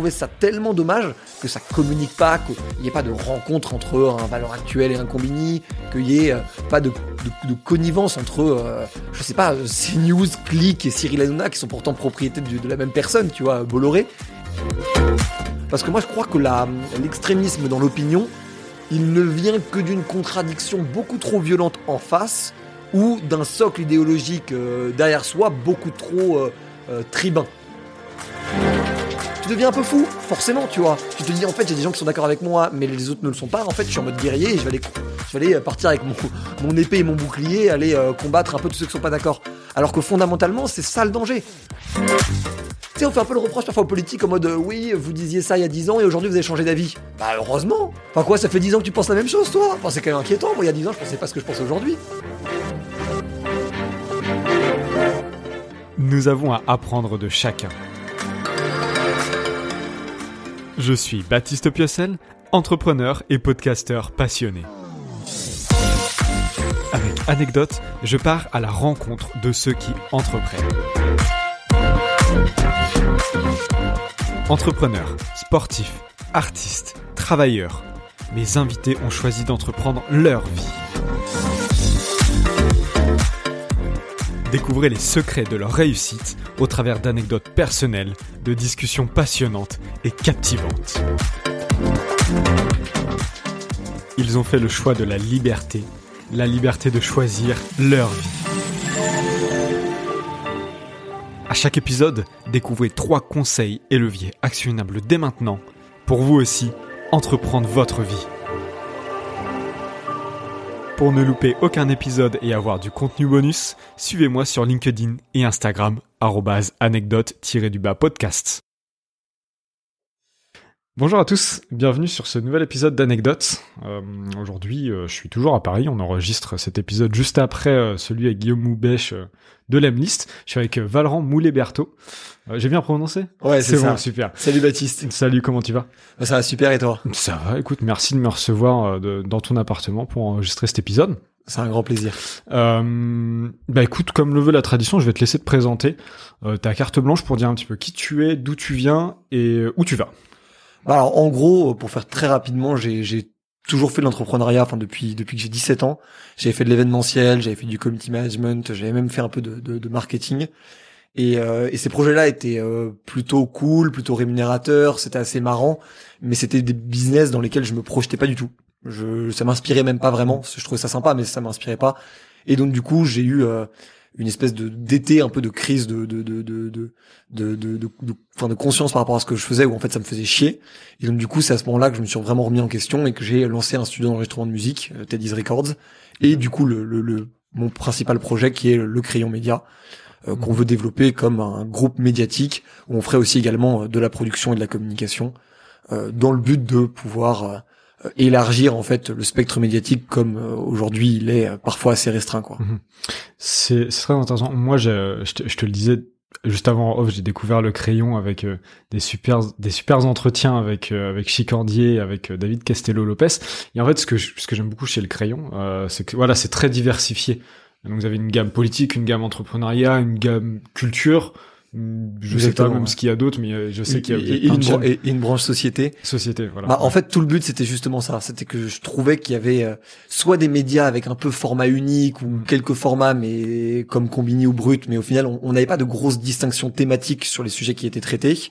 trouvais ça tellement dommage que ça communique pas, qu'il n'y ait pas de rencontre entre un valeur actuelle et un combini, qu'il n'y ait euh, pas de, connivence entre, euh, je sais pas, CNews, Click et Cyril Hanouna qui sont pourtant propriétés de, la même personne, tu vois, Bolloré. Parce que moi je crois que l'extrémisme dans l'opinion, il ne vient que d'une contradiction beaucoup trop violente en face ou d'un socle idéologique euh, derrière soi beaucoup trop euh, euh, tribun. Tu deviens un peu fou, forcément, tu vois. Tu te dis, en fait, j'ai des gens qui sont d'accord avec moi, mais les autres ne le sont pas. En fait, je suis en mode guerrier et je vais aller, aller partir avec mon, épée et mon bouclier, aller combattre un peu tous ceux qui sont pas d'accord. Alors que fondamentalement, c'est ça le danger on fait un peu le reproche parfois aux politiques en mode euh, oui, vous disiez ça il y a 10 ans et aujourd'hui vous avez changé d'avis. Bah heureusement. Enfin quoi, ça fait 10 ans que tu penses la même chose toi? C'est quand même inquiétant. Moi il y a 10 ans je pensais pas ce que je pense aujourd'hui. Nous avons à apprendre de chacun. Je suis Baptiste Piocel, entrepreneur et podcasteur passionné. Avec anecdote, je pars à la rencontre de ceux qui entreprennent. Entrepreneurs, sportifs, artistes, travailleurs, mes invités ont choisi d'entreprendre leur vie. Découvrez les secrets de leur réussite au travers d'anecdotes personnelles, de discussions passionnantes et captivantes. Ils ont fait le choix de la liberté, la liberté de choisir leur vie. À chaque épisode, découvrez trois conseils et leviers actionnables dès maintenant pour vous aussi entreprendre votre vie. Pour ne louper aucun épisode et avoir du contenu bonus, suivez-moi sur LinkedIn et Instagram anecdote-du-bas podcast. Bonjour à tous, bienvenue sur ce nouvel épisode d'Anecdote. Euh, aujourd'hui, euh, je suis toujours à Paris, on enregistre cet épisode juste après euh, celui avec Guillaume Moubèche de l'Emlist. Je suis avec Valran Moulet-Berthaud. J'ai bien prononcé Ouais, c'est bon, super. Salut Baptiste. Salut, comment tu vas? Bah, Ça va super et toi? Ça va, écoute, merci de me recevoir dans ton appartement pour enregistrer cet épisode. C'est un grand plaisir. bah écoute, comme le veut la tradition, je vais te laisser te présenter. ta carte blanche pour dire un petit peu qui tu es, d'où tu viens et où tu vas. Bah, alors, en gros, pour faire très rapidement, j'ai toujours fait de l'entrepreneuriat, enfin depuis depuis que j'ai 17 ans. J'avais fait de l'événementiel, j'avais fait du community management, j'avais même fait un peu de, de, de marketing. Et, euh, et, ces projets-là étaient euh, plutôt cool, plutôt rémunérateurs, c'était assez marrant, mais c'était des business dans lesquels je me projetais pas du tout. Je, ça m'inspirait même pas vraiment. Je trouvais ça sympa, mais ça m'inspirait pas. Et donc du coup, j'ai eu euh, une espèce de d'été un peu de crise de de de de de de, de, de, de conscience par rapport à ce que je faisais où en fait ça me faisait chier et donc du coup c'est à ce moment-là que je me suis vraiment remis en question et que j'ai lancé un studio d'enregistrement de musique euh, Teddy's Records et du coup le, le, le mon principal projet qui est le crayon média euh, qu'on veut développer comme un groupe médiatique où on ferait aussi également euh, de la production et de la communication dans le but de pouvoir euh, élargir en fait le spectre médiatique comme euh, aujourd'hui il est euh, parfois assez restreint quoi. Mhm. C'est très intéressant. Moi je, je, te, je, te, le disais juste avant j'ai découvert le crayon avec des super des super entretiens avec avec Chicandier, avec David Castello Lopez. Et en fait ce que ce que j'aime beaucoup chez le crayon, c'est que voilà c'est très diversifié. Donc vous avez une gamme politique, une gamme entrepreneuriat, une gamme culture. Je sais pas même ce qu'il y a d'autre, mais euh, je sais qu'il y a et, une, branche société. Société, voilà. Bah, en fait, tout le but c'était justement ça. C'était que je trouvais qu'il y avait euh, soit des médias avec un peu format unique ou quelques formats, mais comme Combini ou Brut, mais au final, on n'avait pas de grosses distinctions thématiques sur les sujets qui étaient traités.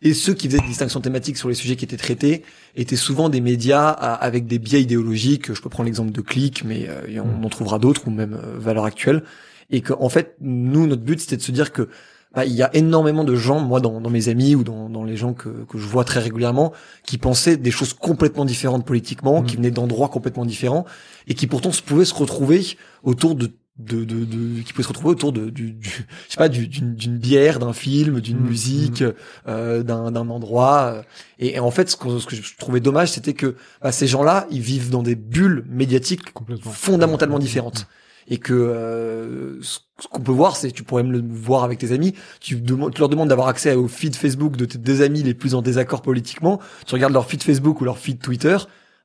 Et ceux qui faisaient des distinctions thématiques sur les sujets qui étaient traités étaient souvent des médias avec des biais idéologiques. Je peux prendre l'exemple de Click, mais euh, on mm. en trouvera d'autres ou même valeur actuelle. Et qu'en en fait, nous, notre but, c'était de se dire que bah, il y a énormément de gens, moi dans, dans mes amis ou dans, dans les gens que, que je vois très régulièrement, qui pensaient des choses complètement différentes politiquement, mmh. qui venaient d'endroits complètement différents, et qui pourtant se pouvaient se retrouver autour de de, de, de qui pouvaient se retrouver autour de du, du je sais pas d'une bière d'un film d'une mmh. musique mmh. euh, d'un d'un endroit et, en fait ce que, ce que je trouvais dommage c'était que bah, ces gens là ils vivent dans des bulles médiatiques fondamentalement différentes et que euh, ce qu'on peut voir, c'est tu pourrais me le voir avec tes amis, tu, tu leur demandes d'avoir accès au feed Facebook de tes deux amis les plus en désaccord politiquement, tu regardes leur feed Facebook ou leur feed Twitter,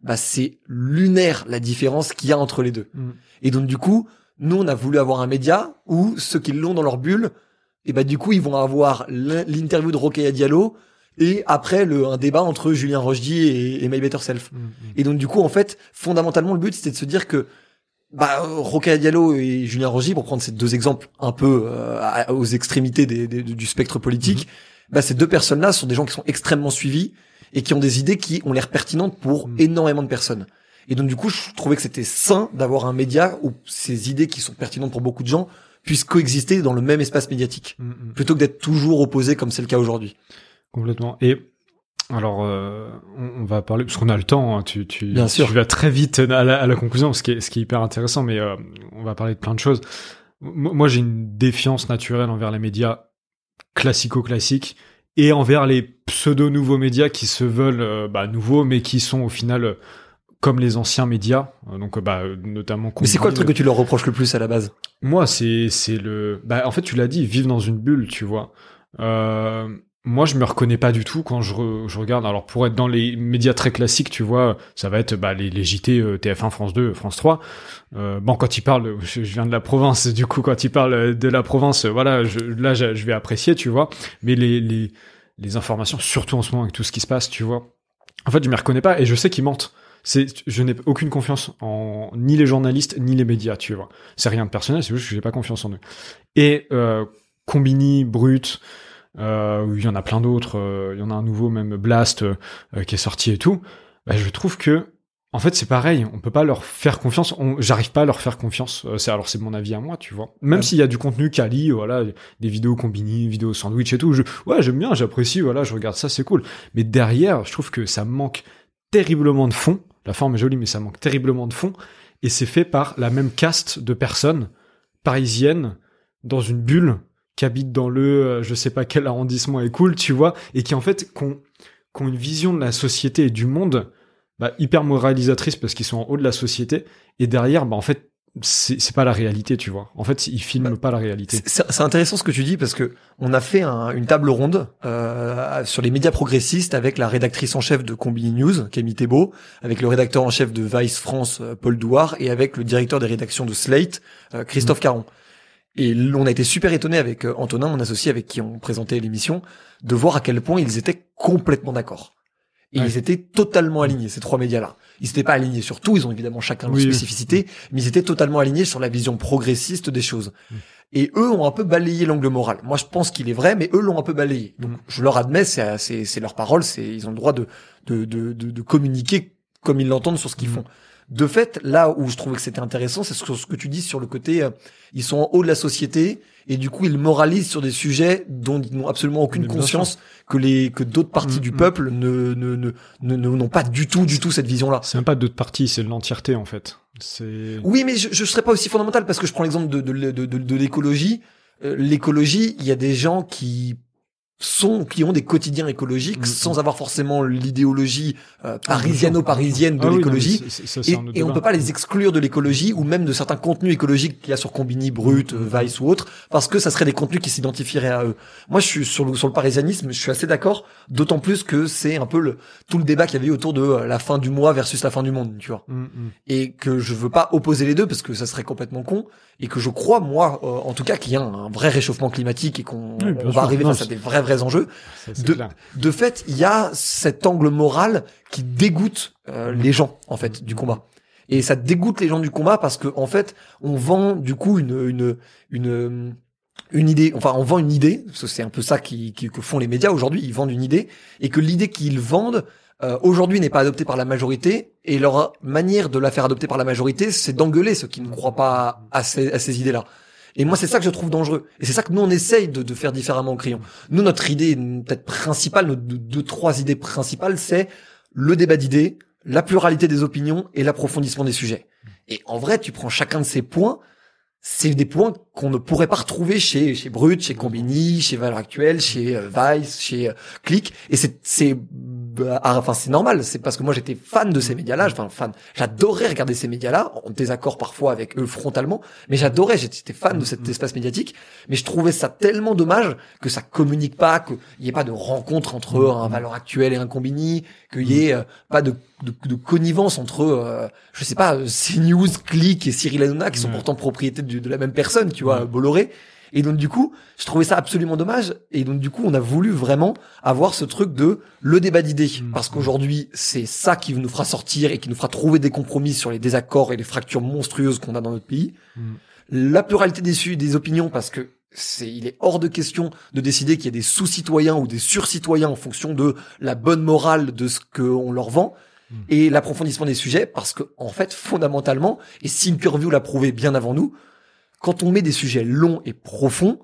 bah c'est lunaire la différence qu'il y a entre les deux. Mm. Et donc du coup, nous on a voulu avoir un média où ceux qui l'ont dans leur bulle, et bah du coup ils vont avoir l'interview de Rokhaya Diallo et après le un débat entre Julien Rochdy et, et My Better Self. Mm, mm. Et donc du coup en fait fondamentalement le but c'était de se dire que bah Rocaille Diallo et Julien Rochdy pour prendre ces deux exemples un peu euh, aux extrémités des, des- du spectre politique, bah ces deux personnes-là sont des gens qui sont extrêmement suivis et qui ont des idées qui ont l'air pertinentes pour énormément de personnes. Et donc du coup je trouvais que c'était sain d'avoir un média où ces idées qui sont pertinentes pour beaucoup de gens puissent coexister dans le même espace médiatique Mm, mm. plutôt que d'être toujours opposés comme c'est le cas aujourd'hui. Complètement. Et alors, euh, on, va parler parce qu'on a le temps. hein, tu, tu, Bien sûr. tu vas très vite à la, à la conclusion, ce qui est, ce qui est hyper intéressant. Mais euh, on va parler de plein de choses. M- Moi, j'ai une défiance naturelle envers les médias classico-classiques et envers les pseudo nouveaux médias qui se veulent euh, bah, nouveaux, mais qui sont au final euh, comme les anciens médias. Euh, donc, euh, bah, notamment. Mais c'est quoi le truc que tu leur reproches le plus à la base? Moi, c'est c'est le. Bah, en fait, tu l'as dit, vivre dans une bulle, tu vois. Euh, moi, je me reconnais pas du tout quand je, re- je regarde. Alors, pour être dans les médias très classiques, tu vois, ça va être bah, les, les JT, euh, TF1, France 2, France 3. Euh, bon, quand ils parlent, je, je viens de la province, du coup, quand ils parlent de la province, euh, voilà, je, là, je, je vais apprécier, tu vois. Mais les, les les informations, surtout en ce moment avec tout ce qui se passe, tu vois. En fait, je me reconnais pas et je sais qu'ils mentent. C'est, je n'ai aucune confiance en ni les journalistes ni les médias, tu vois. C'est rien de personnel, c'est juste que j'ai pas confiance en eux. Et euh, Combini, Brut, euh, il y en a plein d'autres. euh, Il y en a un nouveau, même Blast, euh, qui est sorti et tout. Bah, je trouve que, en fait, c'est pareil. On peut pas leur faire confiance. On, j'arrive pas à leur faire confiance. Euh, c'est alors c'est mon avis à moi, tu vois. Même Ouais. s'il y a du contenu quali, voilà, des vidéos Combini, vidéos sandwich et tout. Je, ouais, j'aime bien, j'apprécie. Voilà, je regarde ça, c'est cool. Mais derrière, je trouve que ça manque terriblement de fond. La forme est jolie, mais ça manque terriblement de fond. Et c'est fait par la même caste de personnes parisiennes dans une bulle qui habitent dans le, euh, je sais pas quel arrondissement est cool, tu vois, et qui en fait, ont une vision de la société et du monde bah, hyper moralisatrice parce qu'ils sont en haut de la société. Et derrière, bah, en fait, c'est c'est pas la réalité, tu vois. En fait, ils filment Bah, pas la réalité. C'est- intéressant ce que tu dis parce que on a fait un- une table ronde euh, sur les médias progressistes avec la rédactrice en chef de Combini News, Camille Thébault, avec le rédacteur en chef de Vice France, euh, Paul Douard, et avec le directeur des rédactions de Slate, euh, Christophe Caron. Et on a été super étonné avec euh, Antonin, mon associé avec qui on présentait l'émission, de voir à quel point ils étaient complètement d'accord. Et Ouais. ils étaient totalement alignés, ces trois médias-là. Ils n'étaient pas alignés sur tout, ils ont évidemment chacun leur Oui, oui. spécificité, mais ils étaient totalement alignés sur la vision progressiste des choses. Mm. Et eux ont un peu balayé l'angle moral. Moi, je pense qu'il est vrai, mais eux l'ont un peu balayé. Donc, Mm. je leur admets, c'est leur parole, c'est ils ont le droit de de, de, de, de communiquer comme ils l'entendent sur ce qu'ils Mm. font. De fait, là où je trouvais que c'était intéressant, c'est sur ce que tu dis sur le côté, euh, ils sont en haut de la société et du coup ils moralisent sur des sujets dont ils n'ont absolument aucune conscience que les que d'autres parties Mm, du mm. peuple ne ne ne ne- ne- n'ont pas du tout du tout cette vision-là. C'est même pas d'autres parties, c'est de l'entièreté, en fait. C'est. Oui, mais je, je serais pas aussi fondamental parce que je prends l'exemple de, de, de, de, de l'écologie. Euh, l'écologie, il y a des gens qui sont, qui ont des quotidiens écologiques Mm, sans avoir forcément l'idéologie euh, parisiano-parisienne de Ah oui, non, mais l'écologie. Et, et on peut pas les exclure de l'écologie ou même de certains contenus écologiques qu'il y a sur Combini, Brut, euh, Vice ou autre, parce que ça serait des contenus qui s'identifieraient à eux. Moi, je suis sur le, sur le parisianisme, je suis assez d'accord, d'autant plus que c'est un peu le, tout le débat qu'il y avait eu autour de euh, la fin du mois versus la fin du monde, tu vois Mm, mm. et que je veux pas opposer les deux parce que ça serait complètement con et que je crois moi euh, en tout cas qu'il y a un, un vrai réchauffement climatique et qu'on Oui, sûr. va arriver Non, face à des vrais vrais enjeux. Ça, c'est De- clair. De fait, il y a cet angle moral qui dégoûte euh, les gens en fait du combat. Et ça dégoûte les gens du combat parce que en fait, on vend du coup une une une une idée, enfin on vend une idée, parce que c'est un peu ça qui, qui- que font les médias aujourd'hui, ils vendent une idée, et que l'idée qu'ils vendent euh, aujourd'hui n'est pas adoptée par la majorité, et leur manière de la faire adopter par la majorité, c'est d'engueuler ceux qui ne croient pas à ces, à ces idées-là. Et moi, c'est ça que je trouve dangereux. Et c'est ça que nous, on essaye de, de faire différemment au crayon. Nous, notre idée, peut-être principale, nos deux, deux, trois idées principales, c'est le débat d'idées, la pluralité des opinions et l'approfondissement des sujets. Et en vrai, tu prends chacun de ces points, c'est des points qu'on ne pourrait pas retrouver chez chez Brut, chez Combini, chez Valeurs Actuelles, chez euh, Vice, chez euh, Click. Et c'est c'est bah, ah, enfin c'est normal. C'est parce que moi j'étais fan de ces médias-là. Enfin fan. J'adorais regarder ces médias-là, en désaccord parfois avec eux frontalement, mais j'adorais. J'étais fan de cet espace médiatique. Mais je trouvais ça tellement dommage que ça communique pas, qu'il y ait pas de rencontre entre un Valeurs Actuelles et un Combini, qu'il y ait euh, pas de, de, de connivence entre, euh, je sais pas, euh, CNews, Click et Cyril Hanouna, qui sont pourtant propriétés de, de la même personne, tu vois. Bolloré. Et donc du coup, je trouvais ça absolument dommage. Et donc du coup, on a voulu vraiment avoir ce truc de le débat d'idées, Mmh. parce qu'aujourd'hui, c'est ça qui nous fera sortir et qui nous fera trouver des compromis sur les désaccords et les fractures monstrueuses qu'on a dans notre pays. Mmh. La pluralité des, des opinions, parce que c'est, il est hors de question de décider qu'il y a des sous-citoyens ou des sur-citoyens en fonction de la bonne morale de ce qu'on leur vend Mm. et l'approfondissement des sujets, parce que en fait, fondamentalement, et Sinkerview l'a prouvé bien avant nous, quand on met des sujets longs et profonds,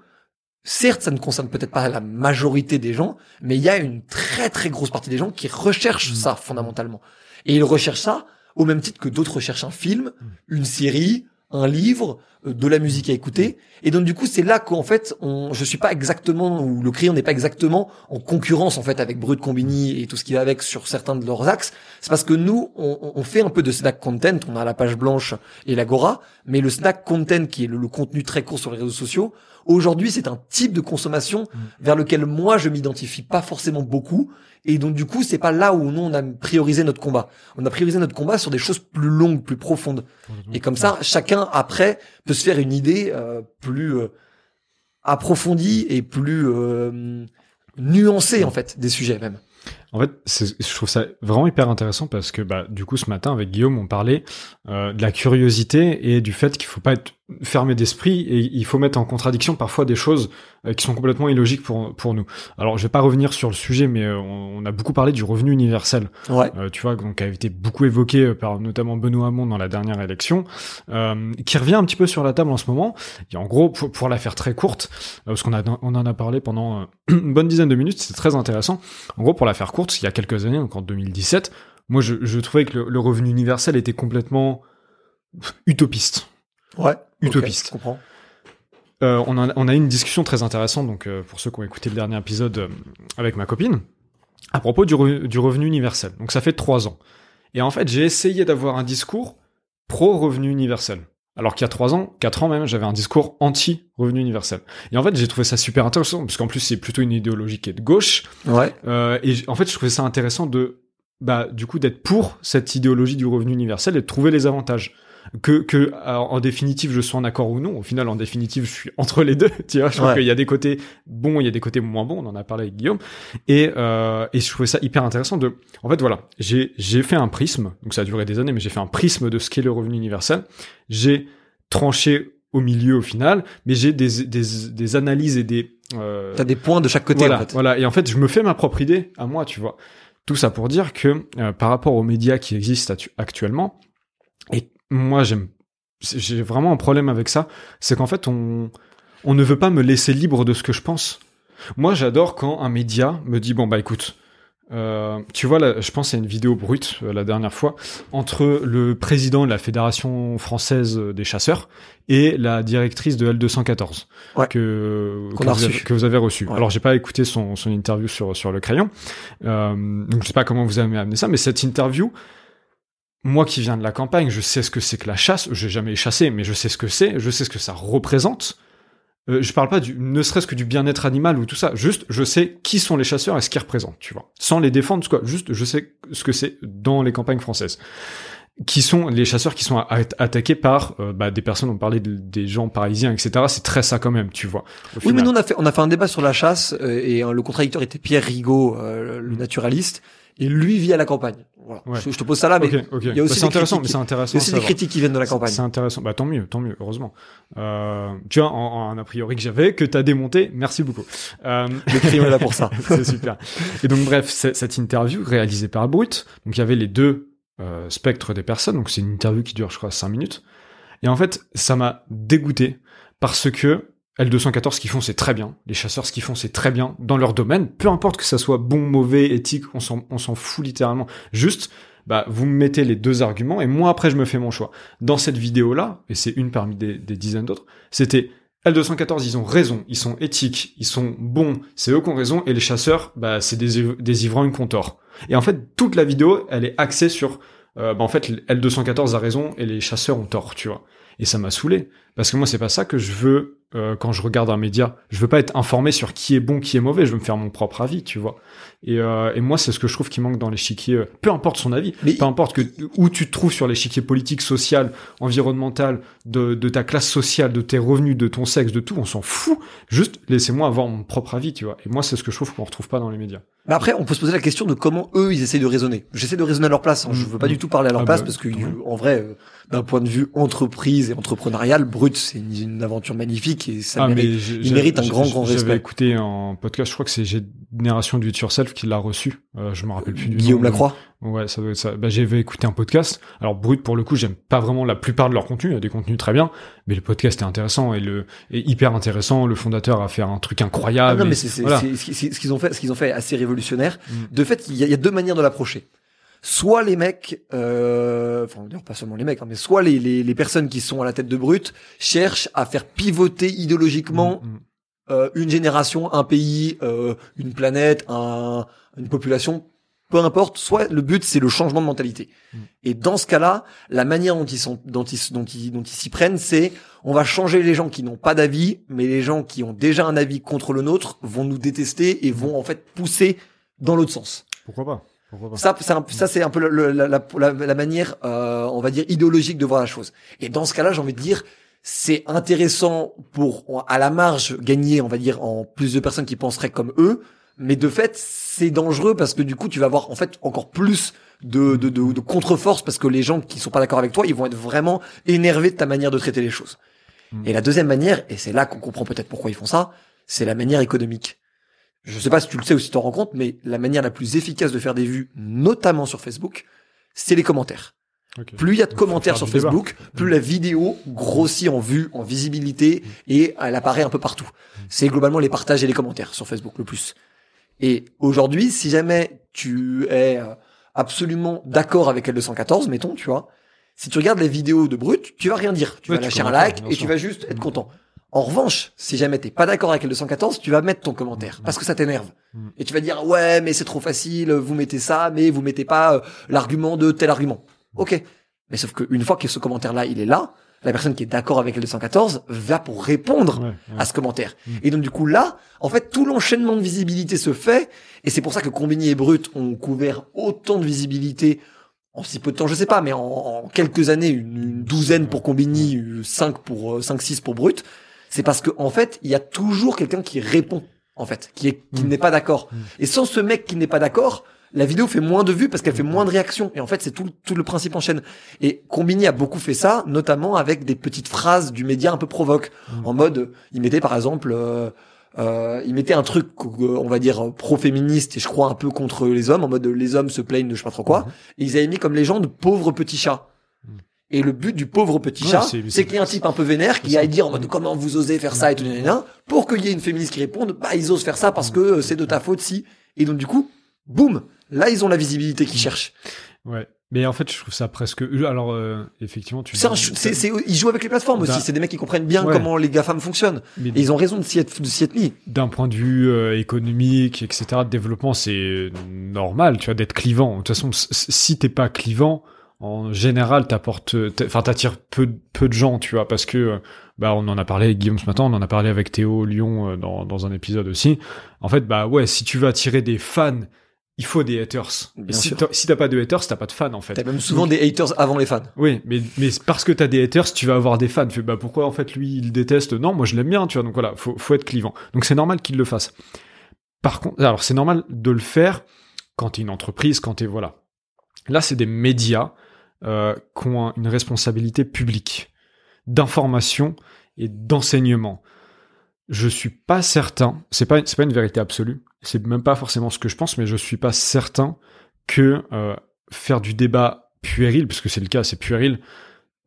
certes, ça ne concerne peut-être pas la majorité des gens, mais il y a une très très grosse partie des gens qui recherchent Mm. ça fondamentalement. Et ils recherchent ça au même titre que d'autres recherchent un film, une série, un livre, euh, de la musique à écouter. Et donc du coup, c'est là qu'en fait, on, je suis pas exactement, ou le crayon n'est pas exactement en concurrence en fait avec Brut Combini et tout ce qui va avec sur certains de leurs axes. C'est parce que nous, on, fait un peu de snack content. On a la page blanche et l'agora, mais le snack content qui est le contenu très court sur les réseaux sociaux, aujourd'hui, c'est un type de consommation vers lequel moi je m'identifie pas forcément beaucoup. Et donc du coup, c'est pas là où nous on a priorisé notre combat. On a priorisé notre combat sur des choses plus longues, plus profondes. Et comme ça, chacun après peut se faire une idée euh, plus euh, approfondie et plus euh, nuancée en fait des sujets même. En fait, je trouve ça vraiment hyper intéressant parce que bah, du coup, ce matin, avec Guillaume, on parlait euh, de la curiosité et du fait qu'il faut pas être fermé d'esprit et il faut mettre en contradiction parfois des choses qui sont complètement illogiques pour, pour nous. Alors, je vais pas revenir sur le sujet, mais euh, on, on a beaucoup parlé du revenu universel, Ouais. euh, tu vois, donc qui a été beaucoup évoqué euh, par notamment Benoît Hamon dans la dernière élection, euh, qui revient un petit peu sur la table en ce moment. Et en gros, pour, pour la faire très courte, euh, parce qu'on a, on en a parlé pendant euh, une bonne dizaine de minutes, c'est très intéressant. En gros, pour la faire courte, il y a quelques années, donc en 2017, moi je, je trouvais que le, le revenu universel était complètement utopiste. Ouais. Utopiste. Ok, je comprends. Euh, on, a, on a eu une discussion très intéressante, donc euh, pour ceux qui ont écouté le dernier épisode euh, avec ma copine, à propos du, re- du revenu universel. Donc ça fait trois ans. Et en fait, j'ai essayé d'avoir un discours pro-revenu universel. Alors qu'il y a trois ans, quatre ans même, j'avais un discours anti-revenu universel. Et en fait, j'ai trouvé ça super intéressant, parce qu'en plus, c'est plutôt une idéologie qui est de gauche. Ouais. Et en fait, je trouvais ça intéressant de, bah, du coup, d'être pour cette idéologie du revenu universel et de trouver les avantages. Que, que euh, en définitive, je sois en accord ou non. Au final, en définitive, je suis entre les deux. Tu vois, je trouve Ouais. qu'il y a des côtés bons, il y a des côtés moins bons. On en a parlé avec Guillaume. Et, euh, et je trouvais ça hyper intéressant de. En fait, voilà, j'ai j'ai fait un prisme. Donc ça a duré des années, mais j'ai fait un prisme de ce qu'est le revenu universel. J'ai tranché au milieu au final, mais j'ai des, des, des analyses et des euh, T'as des points de chaque côté voilà, en fait. voilà. Et en fait, je me fais ma propre idée à moi, tu vois. Tout ça pour dire que euh, par rapport aux médias qui existent actu- actuellement, moi j'aime, j'ai vraiment un problème avec ça, c'est qu'en fait on on ne veut pas me laisser libre de ce que je pense. Moi, j'adore quand un média me dit bon bah écoute. euh, tu vois, là, je pense à une vidéo brute euh, la dernière fois entre le président de la Fédération française des chasseurs et la directrice de L214 Ouais. que, Qu'on que, a vous avez, que vous avez reçu. Ouais. Alors, j'ai pas écouté son, son interview sur, sur le crayon, euh, donc je sais pas comment vous avez amené ça, mais cette interview, moi qui viens de la campagne, je sais ce que c'est que la chasse. J'ai jamais chassé, mais je sais ce que c'est. Je sais ce que ça représente. Euh, je parle pas du, ne serait-ce que du bien-être animal ou tout ça. Juste, je sais qui sont les chasseurs et ce qu'ils représentent, tu vois. Sans les défendre, quoi. Juste, je sais ce que c'est dans les campagnes françaises. Qui sont les chasseurs qui sont attaqués par euh, bah, des personnes. On parlait de- des gens parisiens, etc. C'est très ça quand même, tu vois. Oui, mais nous on a fait on a fait un débat sur la chasse euh, et euh, le contradicteur était Pierre Rigaud, euh, le naturaliste, et lui vit à la campagne. Voilà. Ouais. Je, je te pose ça là, mais Ok, ok. il y a aussi Bah, des intéressant, critiques. mais c'est intéressant. il y a aussi à des critiques qui viennent de la campagne. C'est intéressant. Bah tant mieux, tant mieux, heureusement. Euh, tu vois, en, a priori que j'avais, que t'as démonté, merci beaucoup. Euh, Le crayon est là pour ça. c'est super. Et donc bref, cette interview réalisée par Brut, donc il y avait les deux euh, spectres des personnes, donc c'est une interview qui dure je crois 5 minutes. Et en fait, ça m'a dégoûté parce que L214 ce qu'ils font c'est très bien, les chasseurs ce qu'ils font c'est très bien dans leur domaine, peu importe que ça soit bon, mauvais, éthique, on s'en fout littéralement. Juste bah, vous me mettez les deux arguments et moi après je me fais mon choix. Dans cette vidéo-là, et c'est une parmi des, des dizaines d'autres, c'était L214, ils ont raison, ils sont éthiques, ils sont bons, c'est eux qui ont raison, et les chasseurs, bah, c'est des, des ivrognes qu'on tord. Et en fait, toute la vidéo, elle est axée sur, euh, bah, en fait, L214 a raison et les chasseurs ont tort, tu vois. Et ça m'a saoulé, Parce que moi, c'est pas ça que je veux euh, quand je regarde un média. Je veux pas être informé sur qui est bon, qui est mauvais. Je veux me faire mon propre avis, tu vois. Et, euh, et moi, c'est ce que je trouve qui manque dans l'échiquier. euh, Peu importe son avis, Mais- peu importe que où tu te trouves sur l'échiquier politique, social, environnemental, de, de ta classe sociale, de tes revenus, de ton sexe, de tout, on s'en fout. Juste laissez-moi avoir mon propre avis, tu vois. Et moi, c'est ce que je trouve qu'on retrouve pas dans les médias. Mais après, on peut se poser la question de comment eux, ils essayent de raisonner. J'essaie de raisonner à leur place. hein. Je veux pas mm. du tout parler à leur Ah place bah, parce que, euh, en vrai, euh, d'un point de vue entreprise et entrepreneurial, Brut, c'est une, une aventure magnifique et ça Ah, mérite. il mérite un grand, grand J'avais respect. écouté un podcast, je crois que c'est Génération du It Yourself qui l'a reçu. Euh, je me rappelle plus du Guillaume nom, mais- Lacroix. Ouais, ça doit être ça. Bah, j'avais écouté un podcast. Alors, Brut, pour le coup, j'aime pas vraiment la plupart de leur contenu. Il y a des contenus très bien. Mais le podcast est intéressant et le, est hyper intéressant. Le fondateur a fait un truc Ah incroyable. non, et- mais c'est voilà. ce qu'ils ont fait, ce qu'ils ont fait assez révolutionnaire. Mm. De fait, il y, a, il y a deux manières de l'approcher. Soit les mecs, euh, enfin pas seulement les mecs, hein, mais soit les, les, les personnes qui sont à la tête de Brut cherchent à faire pivoter idéologiquement Mm, mm. euh, une génération, un pays, euh, une planète, un, une population, peu importe. Soit le but c'est le changement de mentalité. Mm. Et dans ce cas-là, la manière dont ils sont, dont ils, dont ils, dont ils s'y prennent, c'est on va changer les gens qui n'ont pas d'avis, mais les gens qui ont déjà un avis contre le nôtre vont nous détester et vont en fait pousser dans l'autre sens. Pourquoi pas? Ça, c'est un, ça c'est un peu le- la, la, la, la manière, euh, on va dire idéologique de voir la chose. Et dans ce cas-là, j'ai envie de dire, c'est intéressant pour à la marge gagner, on va dire, en plus de personnes qui penseraient comme eux. Mais de fait, c'est dangereux parce que du coup, tu vas avoir en fait encore plus de, de, de, de contre-force parce que les gens qui sont pas d'accord avec toi, ils vont être vraiment énervés de ta manière de traiter les choses. Mm. Et la deuxième manière, et c'est là qu'on comprend peut-être pourquoi ils font ça, c'est la manière économique. Je sais pas si tu le sais ou si tu t'en rends compte, mais la manière la plus efficace de faire des vues, notamment sur Facebook, c'est les commentaires. Plus il y a de Donc, commentaires sur débat. Facebook, plus Mm. la vidéo grossit en vue, en visibilité, et elle apparaît un peu partout. C'est globalement les partages et les commentaires sur Facebook le plus. Et aujourd'hui, si jamais tu es euh, absolument d'accord avec L214, mettons, tu vois, si tu regardes les vidéos de Brut, tu vas rien dire. Tu Ouais, vas tu lâcher un like et tu vas juste être Mm. content. En revanche, si jamais t'es pas d'accord avec L214, tu vas mettre ton commentaire parce que ça t'énerve. Mm. Et tu vas dire ouais, mais c'est trop facile, vous mettez ça, mais vous mettez pas euh, l'argument de tel argument. Ok. Mais sauf qu'une fois que ce commentaire-là, il est là, la personne qui est d'accord avec L214 va pour répondre Ouais, ouais. à ce commentaire. Mm. Et donc du coup là, en fait, tout l'enchaînement de visibilité se fait, et c'est pour ça que Combini et Brut ont couvert autant de visibilité en si peu de temps, je sais pas, mais en, en quelques années, une, une douzaine pour Combini, cinq pour euh, cinq six pour Brut. C'est parce que en fait, il y a toujours quelqu'un qui répond, en fait, qui est qui Mm. n'est pas d'accord. Mm. Et sans ce mec qui n'est pas d'accord, la vidéo fait moins de vues parce qu'elle fait Mm. moins de réactions. Et en fait, c'est tout, tout le principe en chaîne. Et Combini a beaucoup fait ça, notamment avec des petites phrases du média un peu provoque. En mode, il mettait par exemple, euh, euh, il mettait un truc, euh, on va dire, pro-féministe et je crois un peu contre les hommes, en mode les hommes se plaignent de je sais pas trop quoi. Et ils avaient mis comme légende pauvre petit chat. Et le but du pauvre petit Ouais, chat, c'est- qu'il y ait un type un peu vénère qui aille dire en mode comment vous osez faire ça et tout, nanana, pour qu'il y ait une féministe qui réponde, bah ils osent faire ça parce que euh, c'est de ta faute si. Et donc du coup, boum, là ils ont la visibilité qu'ils cherchent. Ouais. Mais en fait, je trouve ça presque. Alors, euh, effectivement, tu. C'est c'est, ils jouent avec les plateformes aussi. C'est des mecs qui comprennent bien ouais. comment les GAFAM fonctionnent. Mais Et ils ont raison de s'y être, de s'y être mis. d'un point de vue euh, économique, etc., de développement, c'est normal, tu vois, d'être clivant. De toute façon, si t'es pas clivant, en général, t'apportes, t'a- enfin, t'attires peu, peu de gens, tu vois, parce que, euh, bah, on en a parlé avec Guillaume ce matin, on en a parlé avec Théo Lyon euh, dans, dans un épisode aussi. En fait, bah, ouais, si tu veux attirer des fans, il faut des haters. Bien Et si t'as, si pas de haters, t'as pas de fans, en fait. T'as même souvent des haters avant les fans. Oui, mais, mais parce que t'as des haters, tu vas avoir des fans. Tu fais, bah pourquoi en fait lui il déteste? Non, moi je l'aime bien, tu vois. Donc voilà, faut, faut être clivant. Donc c'est normal qu'il le fasse. Par contre, alors c'est normal de le faire quand t'es une entreprise, quand t'es voilà. Là, c'est des médias euh, qui ont un- une responsabilité publique d'information et d'enseignement. Je suis pas certain. C'est pas pas une vérité absolue. C'est même pas forcément ce que je pense, mais je suis pas certain que euh, faire du débat puéril, puisque c'est le cas, c'est puéril,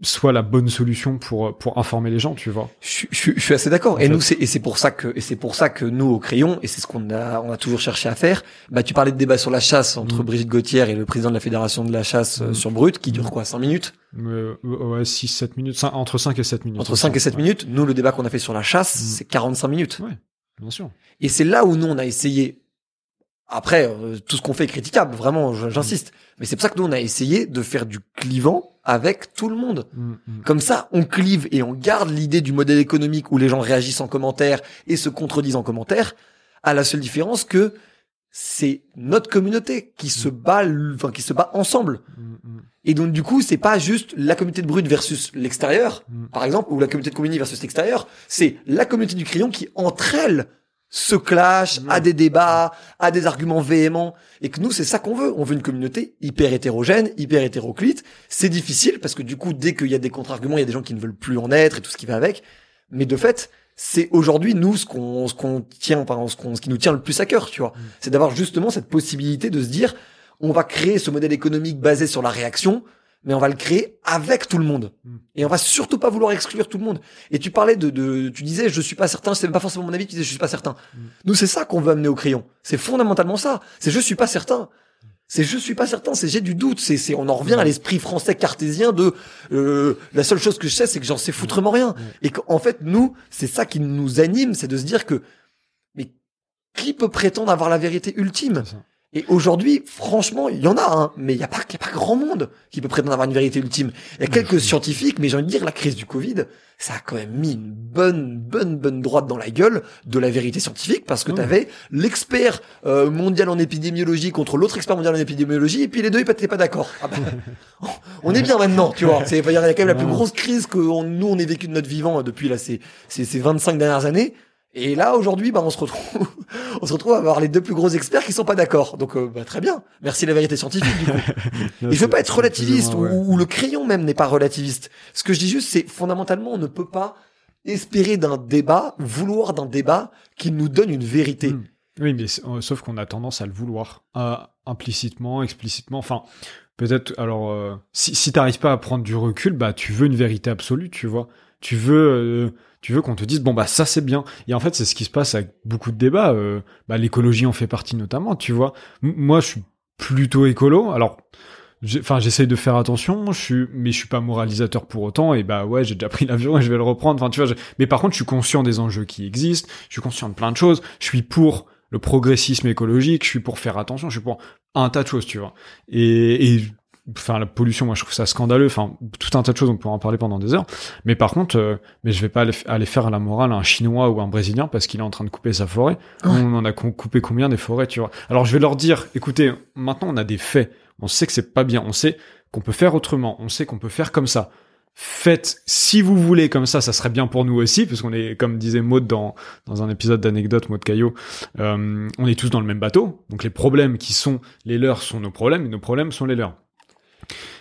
soit la bonne solution pour pour informer les gens, tu vois. Je, suis- je, je suis assez d'accord. En Et nous, c'est et c'est pour ça que et c'est pour ça que nous au crayon et c'est ce qu'on a on a toujours cherché à faire. Bah, tu parlais de débat sur la chasse entre Mm. Brigitte Gauthier et le président de la fédération de la chasse euh, Mm. sur Brut, qui dure Mm. quoi, 5 minutes, Euh, ouais, 6 7 minutes, cin- entre 5 et 7 minutes. entre 5 et 7 Ouais, minutes. Nous, le débat qu'on a fait sur la chasse, Mm. c'est 45 minutes. Ouais. Bien sûr. Et c'est là où nous on a essayé Après, euh, tout ce qu'on fait est critiquable, vraiment, j'insiste. Mais c'est pour ça que nous, on a essayé de faire du clivant avec tout le monde. Mm, mm. Comme ça, on clive et on garde l'idée du modèle économique où les gens réagissent en commentaire et se contredisent en commentaire, à la seule différence que c'est notre communauté qui se bat, enfin, qui se bat ensemble. Mm, mm. Et donc, du coup, c'est pas juste la communauté de Brut versus l'extérieur, Mm. par exemple, ou la communauté de Combini versus l'extérieur. C'est la communauté du crayon qui, entre elles, se clash, a des débats, a des arguments véhéments. Et que nous, c'est ça qu'on veut. On veut une communauté hyper hétérogène, hyper hétéroclite. C'est difficile parce que du coup, dès qu'il y a des contre-arguments, il y a des gens qui ne veulent plus en être et tout ce qui va avec. Mais de fait, c'est aujourd'hui nous ce qu'on ce qu'on tient, pardon, ce qu'on ce qui nous tient le plus à cœur, tu vois. C'est d'avoir justement cette possibilité de se dire, on va créer ce modèle économique basé sur la réaction, mais on va le créer avec tout le monde. Mm. Et on va surtout pas vouloir exclure tout le monde. Et tu parlais de, de tu disais, je suis pas certain, c'est même pas forcément mon avis, tu disais, je suis pas certain. Mm. Nous, c'est ça qu'on veut amener au crayon. C'est fondamentalement ça. C'est je suis pas certain. C'est je suis pas certain, c'est j'ai du doute, c'est c'est on en revient à l'esprit français cartésien de euh, la seule chose que je sais c'est que j'en sais foutrement rien et qu'en fait nous c'est ça qui nous anime, c'est de se dire que mais qui peut prétendre avoir la vérité ultime? Et aujourd'hui, franchement, il y en a, hein, mais il y a pas, y a pas grand monde qui peut prétendre avoir une vérité ultime. Il y a quelques scientifiques, mais j'ai envie de dire, la crise du Covid, ça a quand même mis une bonne, bonne, bonne droite dans la gueule de la vérité scientifique, parce que Ouais. t'avais l'expert euh, mondial en épidémiologie contre l'autre expert mondial en épidémiologie, et puis les deux, ils n'étaient pas d'accord. Ah bah, on est bien maintenant, tu vois. C'est, il y a quand même la plus grosse crise que on- nous, on ait vécu de notre vivant depuis là, ces, ces, ces 25 dernières années. Et là, aujourd'hui, bah, on se retrouve, on se retrouve à avoir les deux plus gros experts qui sont pas d'accord. Donc, euh, bah, très bien. Merci la vérité scientifique, du coup. Et je veux pas être relativiste, ou, Ouais. ou le crayon même n'est pas relativiste. Ce que je dis juste, c'est fondamentalement, on ne peut pas espérer d'un débat, vouloir d'un débat qui nous donne une vérité. Mm. Oui, mais euh, sauf qu'on a tendance à le vouloir, euh, implicitement, explicitement. Enfin, peut-être. Alors, euh, si, si t'arrives pas à prendre du recul, bah, tu veux une vérité absolue, tu vois. Tu veux, euh, tu veux qu'on te dise bon bah ça c'est bien. Et en fait, c'est ce qui se passe avec beaucoup de débats. euh, bah, l'écologie en fait partie notamment, tu vois. Moi, je suis plutôt écolo. Alors. Enfin, j'essaye de faire attention, je suis, mais je suis pas moralisateur pour autant. Et bah ouais, j'ai déjà pris l'avion et je vais le reprendre. Enfin, tu vois. mais par contre, je suis conscient des enjeux qui existent. Je suis conscient de plein de choses. Je suis pour le progressisme écologique, je suis pour faire attention, je suis pour un tas de choses, tu vois. Et, et enfin la pollution, moi je trouve ça scandaleux. Enfin tout un tas de choses, on pourrait en parler pendant des heures. Mais par contre, euh, mais je vais pas aller, aller faire la morale à un Chinois ou un Brésilien parce qu'il est en train de couper sa forêt. Ouais. On en a co- coupé combien des forêts, tu vois? Alors je vais leur dire, écoutez, maintenant on a des faits. On sait que c'est pas bien. On sait qu'on peut faire autrement. On sait qu'on peut faire comme ça. Faites, si vous voulez comme ça, ça serait bien pour nous aussi, parce qu'on est, comme disait Maud dans, dans un épisode d'anecdote, Maud Caillot, euh, on est tous dans le même bateau. Donc les problèmes qui sont les leurs sont nos problèmes, et nos problèmes sont les leurs.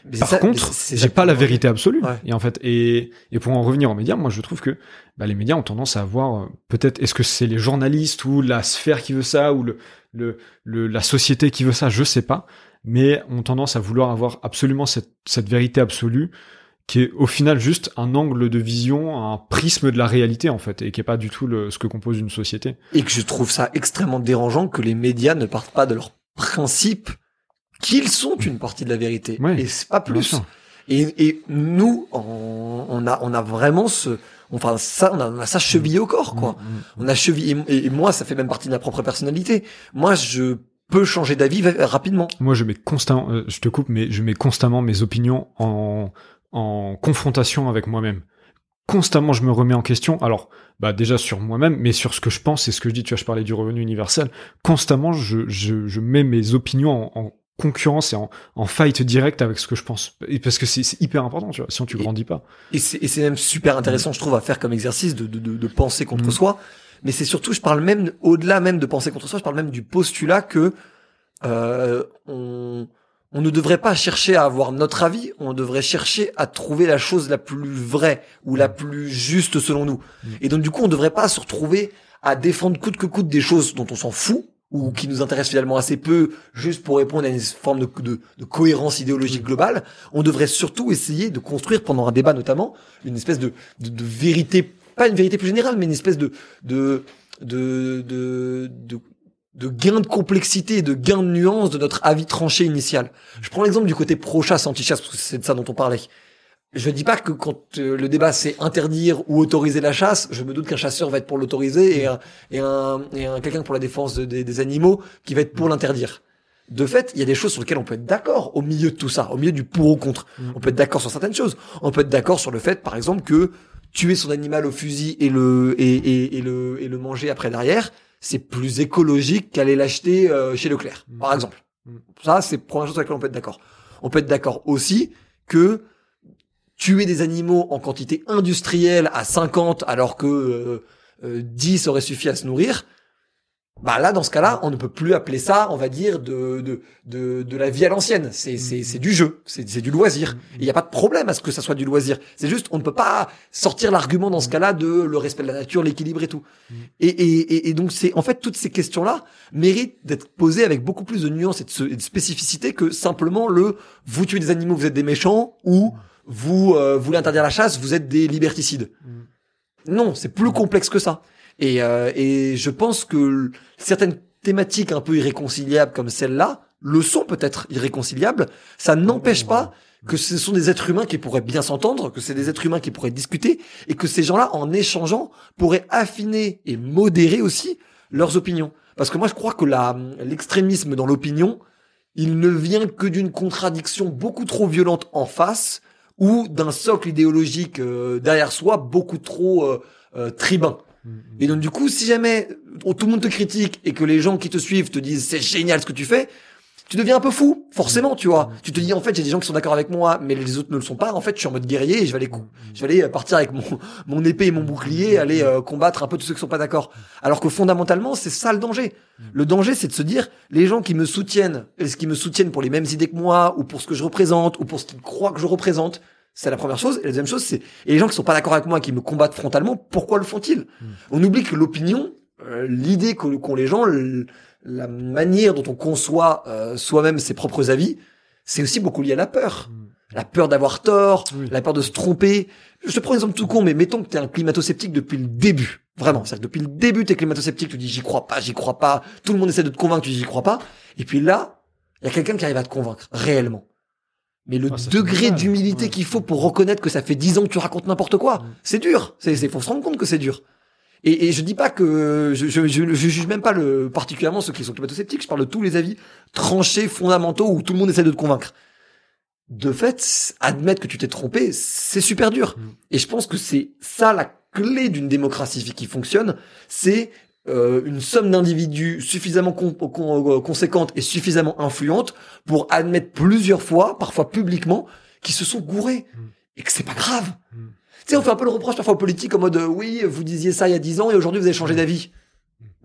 Mais Par ça- contre, j'ai pas la vérité absolue. Ouais. Et en fait, et, et pour en revenir aux médias, moi je trouve que bah, les médias ont tendance à avoir, euh, peut-être, est-ce que c'est les journalistes ou la sphère qui veut ça ou le, le, le- la société qui veut ça, je sais pas, mais ont tendance à vouloir avoir absolument cette, cette vérité absolue qui est au final juste un angle de vision, un prisme de la réalité en fait, et qui est pas du tout le, ce que compose une société. Et que je trouve ça extrêmement dérangeant que les médias ne partent pas de leur principe qu'ils sont une partie de la vérité. Ouais, et c'est pas plus. Et, et nous, on, on a, on a vraiment ce, enfin ça, on a, on a ça chevillé au corps, quoi. Mm, mm, On a chevillé, et, et moi, ça fait même partie de ma propre personnalité. Moi, je peux changer d'avis rapidement. Moi, je mets constamment, euh, je te coupe, mais je mets constamment mes opinions en, en confrontation avec moi-même. Constamment, je me remets en question. Alors, bah déjà sur moi-même, mais sur ce que je pense et ce que je dis. Tu vois, je parlais du revenu universel. Constamment, je, je, je mets mes opinions en, en concurrence et en, en fight direct avec ce que je pense. Et parce que c'est hyper important, tu vois. Sinon, tu grandis pas. Et c'est, même super intéressant, je trouve, à faire comme exercice de, de, de, de penser contre Mm. soi. Mais c'est surtout, je parle même, au-delà même de penser contre soi, je parle même du postulat que euh, on, on ne devrait pas chercher à avoir notre avis, on devrait chercher à trouver la chose la plus vraie ou la plus juste selon nous. Mm. Et donc du coup, on ne devrait pas se retrouver à défendre coûte que coûte des choses dont on s'en fout ou qui nous intéressent finalement assez peu, juste pour répondre à une forme de, de, de cohérence idéologique globale. On devrait surtout essayer de construire pendant un débat notamment une espèce de, de, de vérité, pas une vérité plus générale, mais une espèce de de de de, de, de gain de complexité de gain de nuance de notre avis tranché initial. Je prends l'exemple du côté pro-chasse, anti-chasse, parce que c'est de ça dont on parlait. Je dis pas que quand euh, le débat c'est interdire ou autoriser la chasse, je me doute qu'un chasseur va être pour l'autoriser et un, et un, et un quelqu'un pour la défense de- des- des animaux qui va être pour l'interdire. De fait, il y a des choses sur lesquelles on peut être d'accord au milieu de tout ça, au milieu du pour ou contre. On peut être d'accord sur certaines choses. On peut être d'accord sur le fait, par exemple, que tuer son animal au fusil et le et, et, et le et le manger après derrière, c'est plus écologique qu'aller l'acheter euh, chez Leclerc, par exemple. Mm. Ça, c'est la première chose sur laquelle on peut être d'accord. On peut être d'accord aussi que tuer des animaux en quantité industrielle à 50 alors que euh, euh, 10 aurait suffi à se nourrir, bah là, dans ce cas-là, on ne peut plus appeler ça, on va dire, de, de, de, de la vie à l'ancienne. C'est, c'est, c'est du jeu, c'est, c'est du loisir. Il n'y a pas de problème à ce que ça soit du loisir. C'est juste, on ne peut pas sortir l'argument dans ce cas-là de le respect de la nature, l'équilibre et tout. Et, et, et, et donc, c'est en fait, toutes ces questions-là méritent d'être posées avec beaucoup plus de nuances et de, et de spécificité que simplement le vous tuez des animaux, vous êtes des méchants ou vous euh, voulez interdire la chasse, vous êtes des liberticides. Non, c'est plus complexe que ça. Et, euh, et je pense que certaines thématiques un peu irréconciliables comme celle-là le sont peut-être irréconciliables. Ça n'empêche pas que ce sont des êtres humains qui pourraient bien s'entendre, que c'est des êtres humains qui pourraient discuter, et que ces gens-là, en échangeant, pourraient affiner et modérer aussi leurs opinions. Parce que moi, je crois que l'extrémisme dans l'opinion, il ne vient que d'une contradiction beaucoup trop violente en face, ou d'un socle idéologique euh, derrière soi beaucoup trop euh, euh, tribun. Et donc du coup, si jamais euh, tout le monde te critique et que les gens qui te suivent te disent c'est génial ce que tu fais, tu deviens un peu fou, forcément, tu vois. Tu te dis en fait j'ai des gens qui sont d'accord avec moi, mais les autres ne le sont pas. En fait, je suis en mode guerrier et je vais aller, je vais aller euh, partir avec mon mon épée et mon bouclier, aller euh, combattre un peu tous ceux qui sont pas d'accord. Alors que fondamentalement, c'est ça le danger. Le danger, c'est de se dire les gens qui me soutiennent, est-ce qu'ils me soutiennent pour les mêmes idées que moi ou pour ce que je représente ou pour ce qu'ils croient que je représente. C'est la première chose. Et la deuxième chose, c'est et les gens qui sont pas d'accord avec moi, qui me combattent frontalement, pourquoi le font-ils? On oublie que l'opinion, euh, l'idée qu'ont les gens, la manière dont on conçoit euh, soi-même ses propres avis, c'est aussi beaucoup lié à la peur. La peur d'avoir tort, Oui. la peur de se tromper. Je te prends un exemple tout con, mais mettons que tu es un climato-sceptique depuis le début. Vraiment. C'est-à-dire que depuis le début, tu es climato-sceptique, tu dis j'y crois pas, j'y crois pas. Tout le monde essaie de te convaincre, tu dis j'y crois pas. Et puis là, il y a quelqu'un qui arrive à te convaincre, réellement. Mais le Ah, degré d'humilité Ouais. qu'il faut pour reconnaître que ça fait dix ans que tu racontes n'importe quoi, Mm. c'est dur. C'est, c'est, faut se rendre compte que c'est dur. Et, et je dis pas que je, je, je, je juge même pas le particulièrement ceux qui sont climato-sceptiques. Je parle de tous les avis tranchés, fondamentaux où tout le monde essaie de te convaincre. De fait, admettre que tu t'es trompé, c'est super dur. Mm. Et je pense que c'est ça la clé d'une démocratie qui fonctionne, c'est euh, une somme d'individus suffisamment con- con- euh, conséquente et suffisamment influente pour admettre plusieurs fois, parfois publiquement, qu'ils se sont gourés Mm. et que c'est pas grave. Mm. Tu sais, on fait un peu le reproche parfois aux politiques en mode euh, oui, vous disiez ça il y a 10 ans et aujourd'hui vous avez changé d'avis.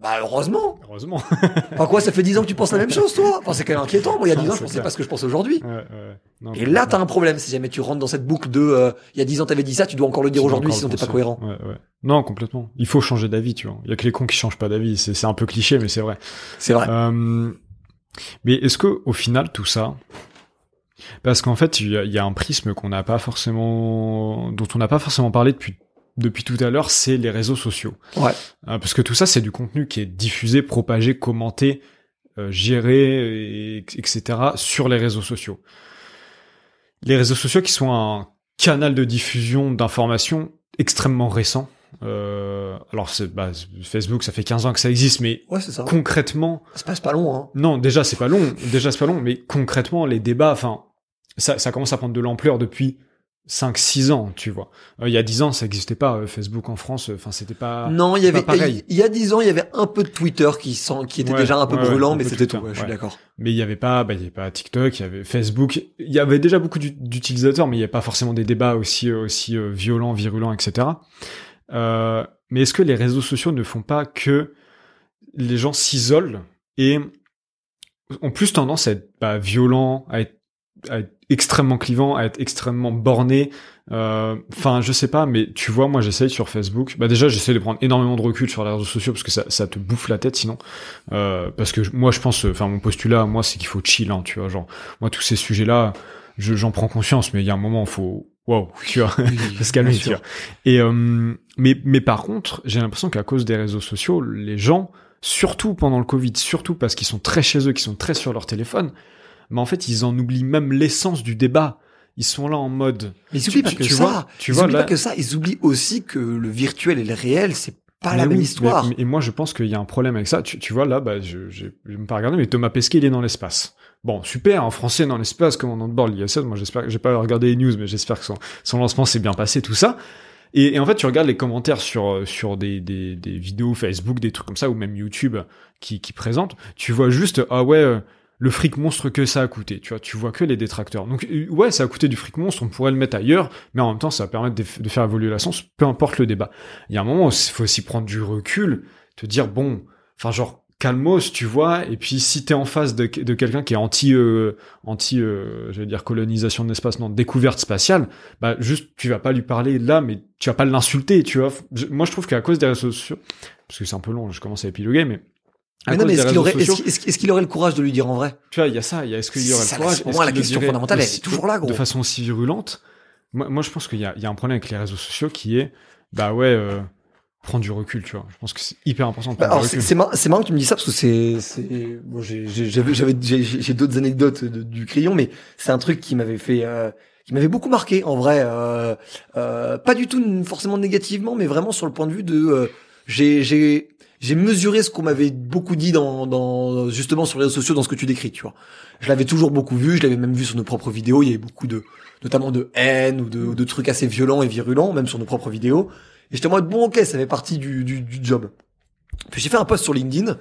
Bah heureusement. Heureusement. Enfin quoi, ça fait 10 ans que tu penses la même chose toi? Enfin c'est quand même inquiétant. Moi il y a 10 ans je pensais clair. pas ce que je pense aujourd'hui. Et là t'as un problème si jamais tu rentres dans cette boucle de euh, il y a 10 ans t'avais dit ça, tu dois encore le dire aujourd'hui sinon t'es pas cohérent. Ouais, ouais. Non, complètement. Il faut changer d'avis, tu vois. Il y a que les cons qui changent pas d'avis. C'est c'est un peu cliché, mais c'est vrai. C'est vrai. Euh, mais est-ce que au final tout ça, parce qu'en fait il y, a- il y a un prisme qu'on n'a pas forcément, dont on n'a pas forcément parlé depuis depuis tout à l'heure, c'est les réseaux sociaux. Ouais. Euh, parce que tout ça c'est du contenu qui est diffusé, propagé, commenté, euh, géré, et- etc. sur les réseaux sociaux. Les réseaux sociaux qui sont un canal de diffusion d'informations extrêmement récent. Euh, alors c'est bah, Facebook, ça fait 15 ans que ça existe, mais Ouais ça. concrètement, Ça passe pas long hein. non, déjà c'est pas long, déjà c'est pas long, mais concrètement les débats, enfin, ça, ça commence à prendre de l'ampleur depuis 5-6 ans, tu vois. Euh, il y a 10 ans, ça existait pas euh, Facebook en France, euh, enfin c'était pas. Non, il y avait pareil. il y a 10 ans, il y avait un peu de Twitter qui sent qui était Ouais, déjà un peu ouais, ouais, brûlant un mais c'était tout, je suis d'accord. Mais il y avait pas, bah il y avait pas TikTok, il y avait Facebook, il y avait déjà beaucoup d'u- d'utilisateurs, mais il y avait pas forcément des débats aussi aussi violents, virulents, etc. Euh, mais est-ce que les réseaux sociaux ne font pas que les gens s'isolent et ont plus tendance à être bah, violents, à être, à être extrêmement clivants, à être extrêmement bornés euh, Enfin, je sais pas, mais tu vois, moi j'essaye sur Facebook. Bah déjà, j'essaie de prendre énormément de recul sur les réseaux sociaux parce que ça, ça te bouffe la tête sinon. Euh, parce que moi, je pense, enfin, mon postulat, moi, c'est qu'il faut chill, hein, tu vois. Genre, moi, tous ces sujets-là, je- j'en prends conscience, mais il y a un moment, faut, waouh, tu vois, faut se calmer, tu vois. Et euh, mais mais par contre, j'ai l'impression qu'à cause des réseaux sociaux, les gens, surtout pendant le Covid, surtout parce qu'ils sont très chez eux, qu'ils sont très sur leur téléphone, mais en fait, ils en oublient même l'essence du débat. ils sont là en mode. Mais ils oublient pas tu- que tu ça. vois- tu ils vois, oublient là- pas que ça. Ils oublient aussi que le virtuel et le réel, c'est pas Mais la même histoire. mais- et moi, je pense qu'il y a un problème avec ça. Tu, tu vois, là, bah, je, j'ai- je vais pas regarder, mais Thomas Pesquet, il est dans l'espace. Bon, super, en français dans l'espace, commandant de bord, l'ISS. Moi, j'espère que j'ai pas regardé les news, mais j'espère que son, son lancement s'est bien passé, tout ça. Et, et en fait, tu regardes les commentaires sur, sur des, des, des vidéos Facebook, des trucs comme ça, ou même YouTube qui, qui présentent. Tu vois juste, ah ouais, euh, le fric monstre que ça a coûté. Tu vois, tu vois que les détracteurs. Donc, euh, ouais, ça a coûté du fric monstre, on pourrait le mettre ailleurs, mais en même temps, ça va permettre de, faire évoluer la science, peu importe le débat. Il y a un moment il faut aussi prendre du recul, te dire, bon, enfin, genre, calmos, tu vois, et puis si t'es en face de, quelqu'un qui est anti, euh, anti, euh, je vais dire colonisation de l'espace, non, découverte spatiale, bah juste tu vas pas lui parler là, mais tu vas pas l'insulter, tu vois. Moi je trouve qu'à cause des réseaux sociaux, parce que c'est un peu long, je commence à épiloguer, mais Mais non, mais est-ce qu'il aurait, est-ce qu'il aurait le courage de lui dire en vrai? Tu vois, il y a ça, il y a est-ce qu'il y aurait Ça, le courage pour moi, la question fondamentale, elle est toujours là, gros. De façon aussi virulente? Moi, moi je pense qu'il y y a un problème avec les réseaux sociaux qui est, bah ouais, euh, prendre du recul, tu vois. Je pense que c'est hyper important de Bah, alors c'est recul. c'est mar- c'est marrant que tu me dis ça parce que c'est bon, j'ai d'autres anecdotes de- du crayon mais c'est un truc qui m'avait fait euh, qui m'avait beaucoup marqué en vrai euh, euh, pas du tout forcément négativement mais vraiment sur le point de vue de euh, j'ai j'ai mesuré ce qu'on m'avait beaucoup dit dans dans justement sur les réseaux sociaux dans ce que tu décris tu vois je l'avais toujours beaucoup vu je l'avais même vu sur nos propres vidéos il y avait beaucoup de notamment de haine ou de, ou de trucs assez violents et virulents même sur nos propres vidéos et j'étais en mode bon ok ça fait partie du du, du job puis j'ai fait un post sur LinkedIn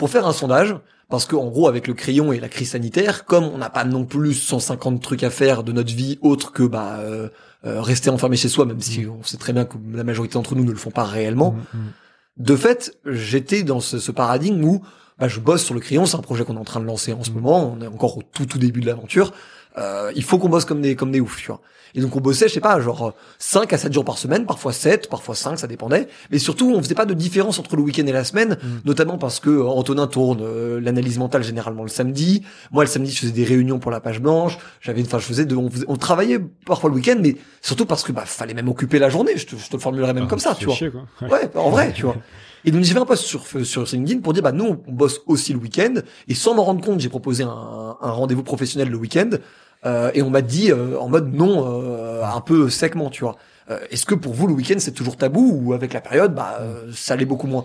pour faire un sondage, parce que en gros, avec le crayon et la crise sanitaire, comme on n'a pas non plus 150 trucs à faire de notre vie autre que bah euh, euh, rester enfermé chez soi, même si on sait très bien que la majorité d'entre nous ne le font pas réellement. Mm, mm. De fait, j'étais dans ce, ce paradigme où bah, je bosse sur le crayon, c'est un projet qu'on est en train de lancer en ce moment, on est encore au tout tout début de l'aventure. Euh, il faut qu'on bosse comme des comme des oufs, tu vois. Et donc on bossait, je sais pas, genre 5 à 7 jours par semaine, parfois 7, parfois 5, ça dépendait. Mais surtout, on faisait pas de différence entre le week-end et la semaine, Mm. notamment parce que euh, Antonin tourne euh, l'analyse mentale généralement le samedi. Moi, le samedi, je faisais des réunions pour la page blanche. J'avais, enfin, je faisais de, on, faisait- on travaillait parfois le week-end, mais surtout parce que bah fallait même occuper la journée. Je te, je te le formulerais même Ah, comme ça, tu vois. chier, quoi. Ouais. Ouais, en vrai, tu vois. Et donc j'ai fait un post sur sur LinkedIn pour dire bah nous on bosse aussi le week-end et sans m'en rendre compte j'ai proposé un, un rendez-vous professionnel le week-end euh, et on m'a dit euh, en mode non euh, un peu secement tu vois. Euh, Est-ce que pour vous le week-end c'est toujours tabou ou avec la période bah euh, ça l'est beaucoup moins?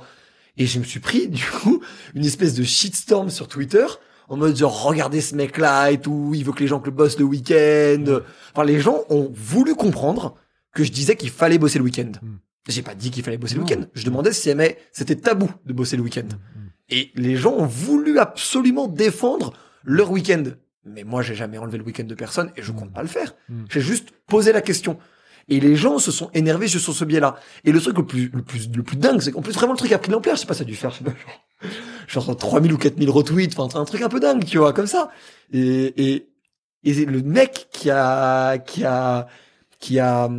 Et je me suis pris du coup une espèce de shitstorm sur Twitter en mode genre regardez ce mec là et tout il veut que les gens que le bossent le week-end. Enfin les gens ont voulu comprendre que je disais qu'il fallait bosser le week-end. Mm. J'ai pas dit qu'il fallait bosser le week-end. Je demandais si mais c'était tabou de bosser le week-end. Mm, mm. Et les gens ont voulu absolument défendre leur week-end. Mais moi, j'ai jamais enlevé le week-end de personne et je compte pas le faire. Mm. J'ai juste posé la question. Et les gens se sont énervés sur ce biais-là. Et le truc le plus, le plus, le plus dingue, c'est qu'en plus, vraiment, le truc a pris de l'ampleur. Je sais pas, ça a dû faire, je sais pas, genre, genre 3000 ou 4000 retweets. Enfin, un truc un peu dingue, tu vois, comme ça. Et, et, et le mec qui a, qui a, qui a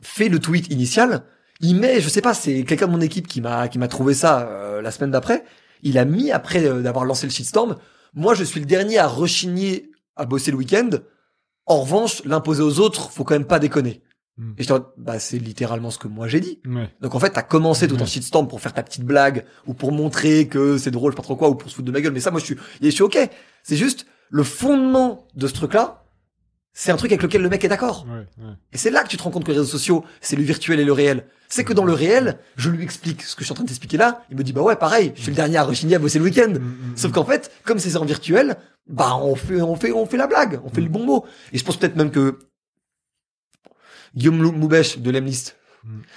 fait le tweet initial, il met, je sais pas, c'est quelqu'un de mon équipe qui m'a, qui m'a trouvé ça euh, la semaine d'après. Il a mis après euh, d'avoir lancé le shitstorm. Moi, je suis le dernier à rechigner à bosser le week-end. En revanche, l'imposer aux autres, faut quand même pas déconner. Mm. Et je bah, c'est littéralement ce que moi j'ai dit. Ouais. Donc en fait, t'as commencé tout Ouais. un shitstorm pour faire ta petite blague ou pour montrer que c'est drôle, je sais pas trop quoi, ou pour se foutre de ma gueule. Mais ça, moi, je suis, je suis ok. C'est juste le fondement de ce truc-là. C'est un truc avec lequel le mec est d'accord. Ouais, ouais. Et c'est là que tu te rends compte que les réseaux sociaux, c'est le virtuel et le réel. C'est que dans le réel, je lui explique ce que je suis en train de t'expliquer là. Il me dit, bah ouais, pareil, je suis le dernier à rechigner à bosser le week-end. Mm, mm, Sauf mm. qu'en fait, comme c'est en virtuel, bah on fait, on fait, on fait la blague, on fait Mm. le bon mot. Et je pense peut-être même que Guillaume Moubèche de l'Emlist,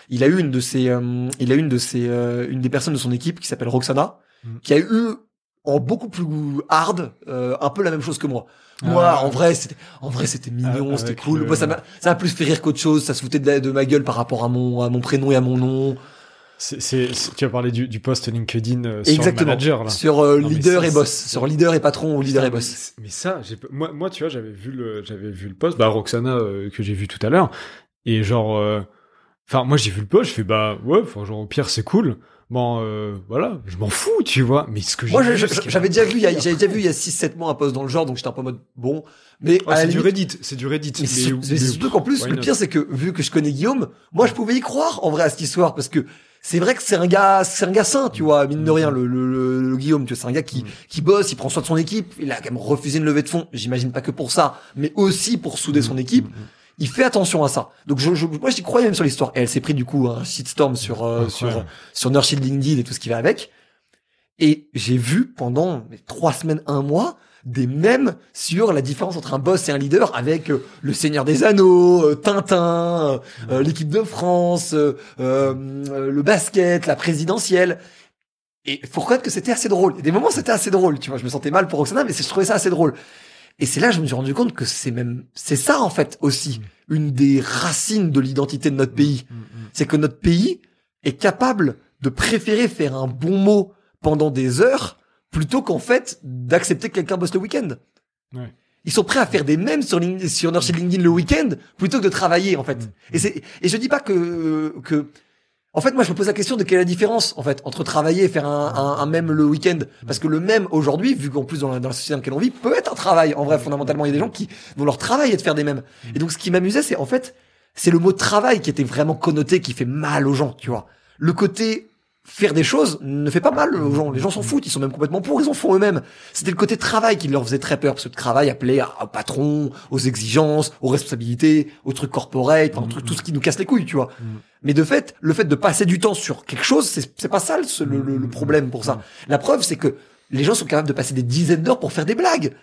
il a eu une de ses, euh, il a une de ses, euh, une des personnes de son équipe qui s'appelle Roxana, qui a eu en beaucoup plus hard, euh, un peu la même chose que moi. Moi, Ah. en vrai, c'était, en vrai, c'était mignon, Ah, c'était cool. le- Moi, ça m'a, ça m'a plus fait rire qu'autre chose. Ça se foutait de, la- de ma gueule par rapport à mon, à mon prénom et à mon nom. C'est, c'est, tu as parlé du, du post LinkedIn euh, sur Exactement. manager là. Sur euh, Non, leader ça, et boss. c'est- Sur leader et patron ou leader et boss. Mais, mais ça, j'ai, moi, moi, tu vois, j'avais vu le, j'avais vu le post, bah Roxana euh, que j'ai vu tout à l'heure, et genre, euh, enfin, moi j'ai vu le post, je fais bah ouais, genre au pire c'est cool. Bon, euh, voilà, je m'en fous, tu vois. Mais ce que j'ai Moi, je- je- j'avais déjà vu, il y a- j'avais déjà vu il y a 6-7 mois un post dans le genre, donc j'étais un peu en mode bon. Mais Ouais, à la c'est du limite- Reddit, c'est du Reddit. Mais c'est mais c'est surtout qu'en plus, why le not? pire, c'est que vu que je connais Guillaume, moi, je pouvais y croire en vrai à cette histoire parce que c'est vrai que c'est un gars, c'est un gars sain, tu vois, mine de rien, le, le, le, le Guillaume, tu vois, c'est un gars qui, qui bosse, il prend soin de son équipe, il a quand même refusé une levée de fonds, j'imagine pas que pour ça, mais aussi pour souder son équipe. Il fait attention à ça. Donc je, je moi j'y croyais même sur l'histoire. Et elle s'est pris du coup un shitstorm sur euh, sur sur Nurse LinkedIn et tout ce qui va avec. Et j'ai vu pendant trois semaines, un mois, des mèmes sur la différence entre un boss et un leader avec euh, le Seigneur des Anneaux, euh, Tintin, euh, l'équipe de France, le basket, la présidentielle. Et faut reconnaître que c'était assez drôle. A des moments c'était assez drôle, tu vois. Je me sentais mal pour Roxana, mais je trouvais ça assez drôle. Et c'est là que je me suis rendu compte que c'est même, c'est ça en fait aussi, une des racines de l'identité de notre pays. C'est que notre pays est capable de préférer faire un bon mot pendant des heures plutôt qu'en fait d'accepter que quelqu'un bosse le week-end. Ouais. Ils sont prêts à faire des mèmes sur LinkedIn, sur Nurture LinkedIn le week-end plutôt que de travailler en fait. Et c'est et je dis pas que que en fait moi je me pose la question de quelle est la différence en fait entre travailler et faire un, un, mème le week-end parce que le mème aujourd'hui vu qu'en plus dans la, dans la société dans laquelle on vit peut être un travail en vrai fondamentalement il y a des gens qui dont leur travail est de faire des mèmes. Et donc ce qui m'amusait c'est en fait c'est le mot travail qui était vraiment connoté qui fait mal aux gens tu vois. Le côté faire des choses ne fait pas mal aux gens. Les gens s'en foutent, ils sont même complètement pour, ils en font eux-mêmes. C'était le côté travail qui leur faisait très peur, parce que le travail appelait au patron, aux exigences, aux responsabilités, aux trucs corporate, enfin, tout, tout ce qui nous casse les couilles, tu vois. Mais de fait, le fait de passer du temps sur quelque chose, c'est pas ça le, le- le- le problème pour ça. La preuve, c'est que les gens sont capables de passer des dizaines d'heures pour faire des blagues.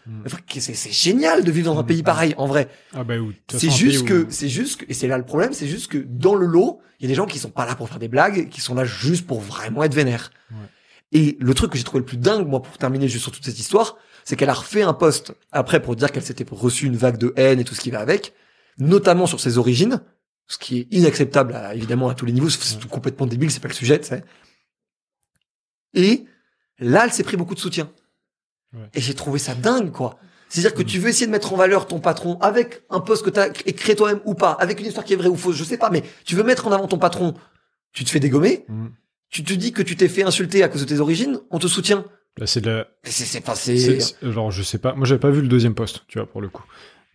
C'est c'est génial de vivre dans un pays pareil, en vrai. Ah bah, C'est juste où- que, c'est juste que, et c'est là le problème, c'est juste que dans le lot, il y a des gens qui sont pas là pour faire des blagues, qui sont là juste pour vraiment être vénères. Ouais. Et le truc que j'ai trouvé le plus dingue, moi, pour terminer juste sur toute cette histoire, c'est qu'elle a refait un post après pour dire qu'elle s'était reçu une vague de haine et tout ce qui va avec, notamment sur ses origines, ce qui est inacceptable, à- évidemment, à tous les niveaux, c'est complètement débile, c'est pas le sujet, tu sais. Et là, elle s'est pris beaucoup de soutien. Ouais. Et j'ai trouvé ça dingue, quoi. C'est-à-dire que tu veux essayer de mettre en valeur ton patron avec un poste que tu as créé toi-même ou pas, avec une histoire qui est vraie ou fausse, je sais pas, mais tu veux mettre en avant ton patron, tu te fais dégommer, Mhm. tu te dis que tu t'es fait insulter à cause de tes origines, on te soutient. Là, c'est de la, c'est, c'est, pas, c'est- c'est, c'est- genre, je sais pas. Moi, j'avais pas vu le deuxième poste, tu vois, pour le coup.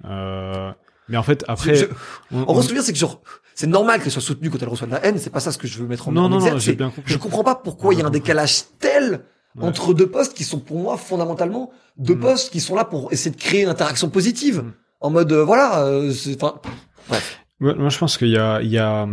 Euh, mais en fait, après, je- on- en gros, on- ce que je veux dire, c'est que genre, c'est normal qu'elle soit soutenue quand elle reçoit de la haine, c'est pas ça ce que je veux mettre en, non, en non, non, j'ai bien compris. je comprends pas pourquoi il y a un décalage tel Ouais. entre deux postes qui sont pour moi fondamentalement deux Mm. postes qui sont là pour essayer de créer une interaction positive. Mm. En mode, euh, voilà, euh, enfin, moi, je pense qu'il y a, il y a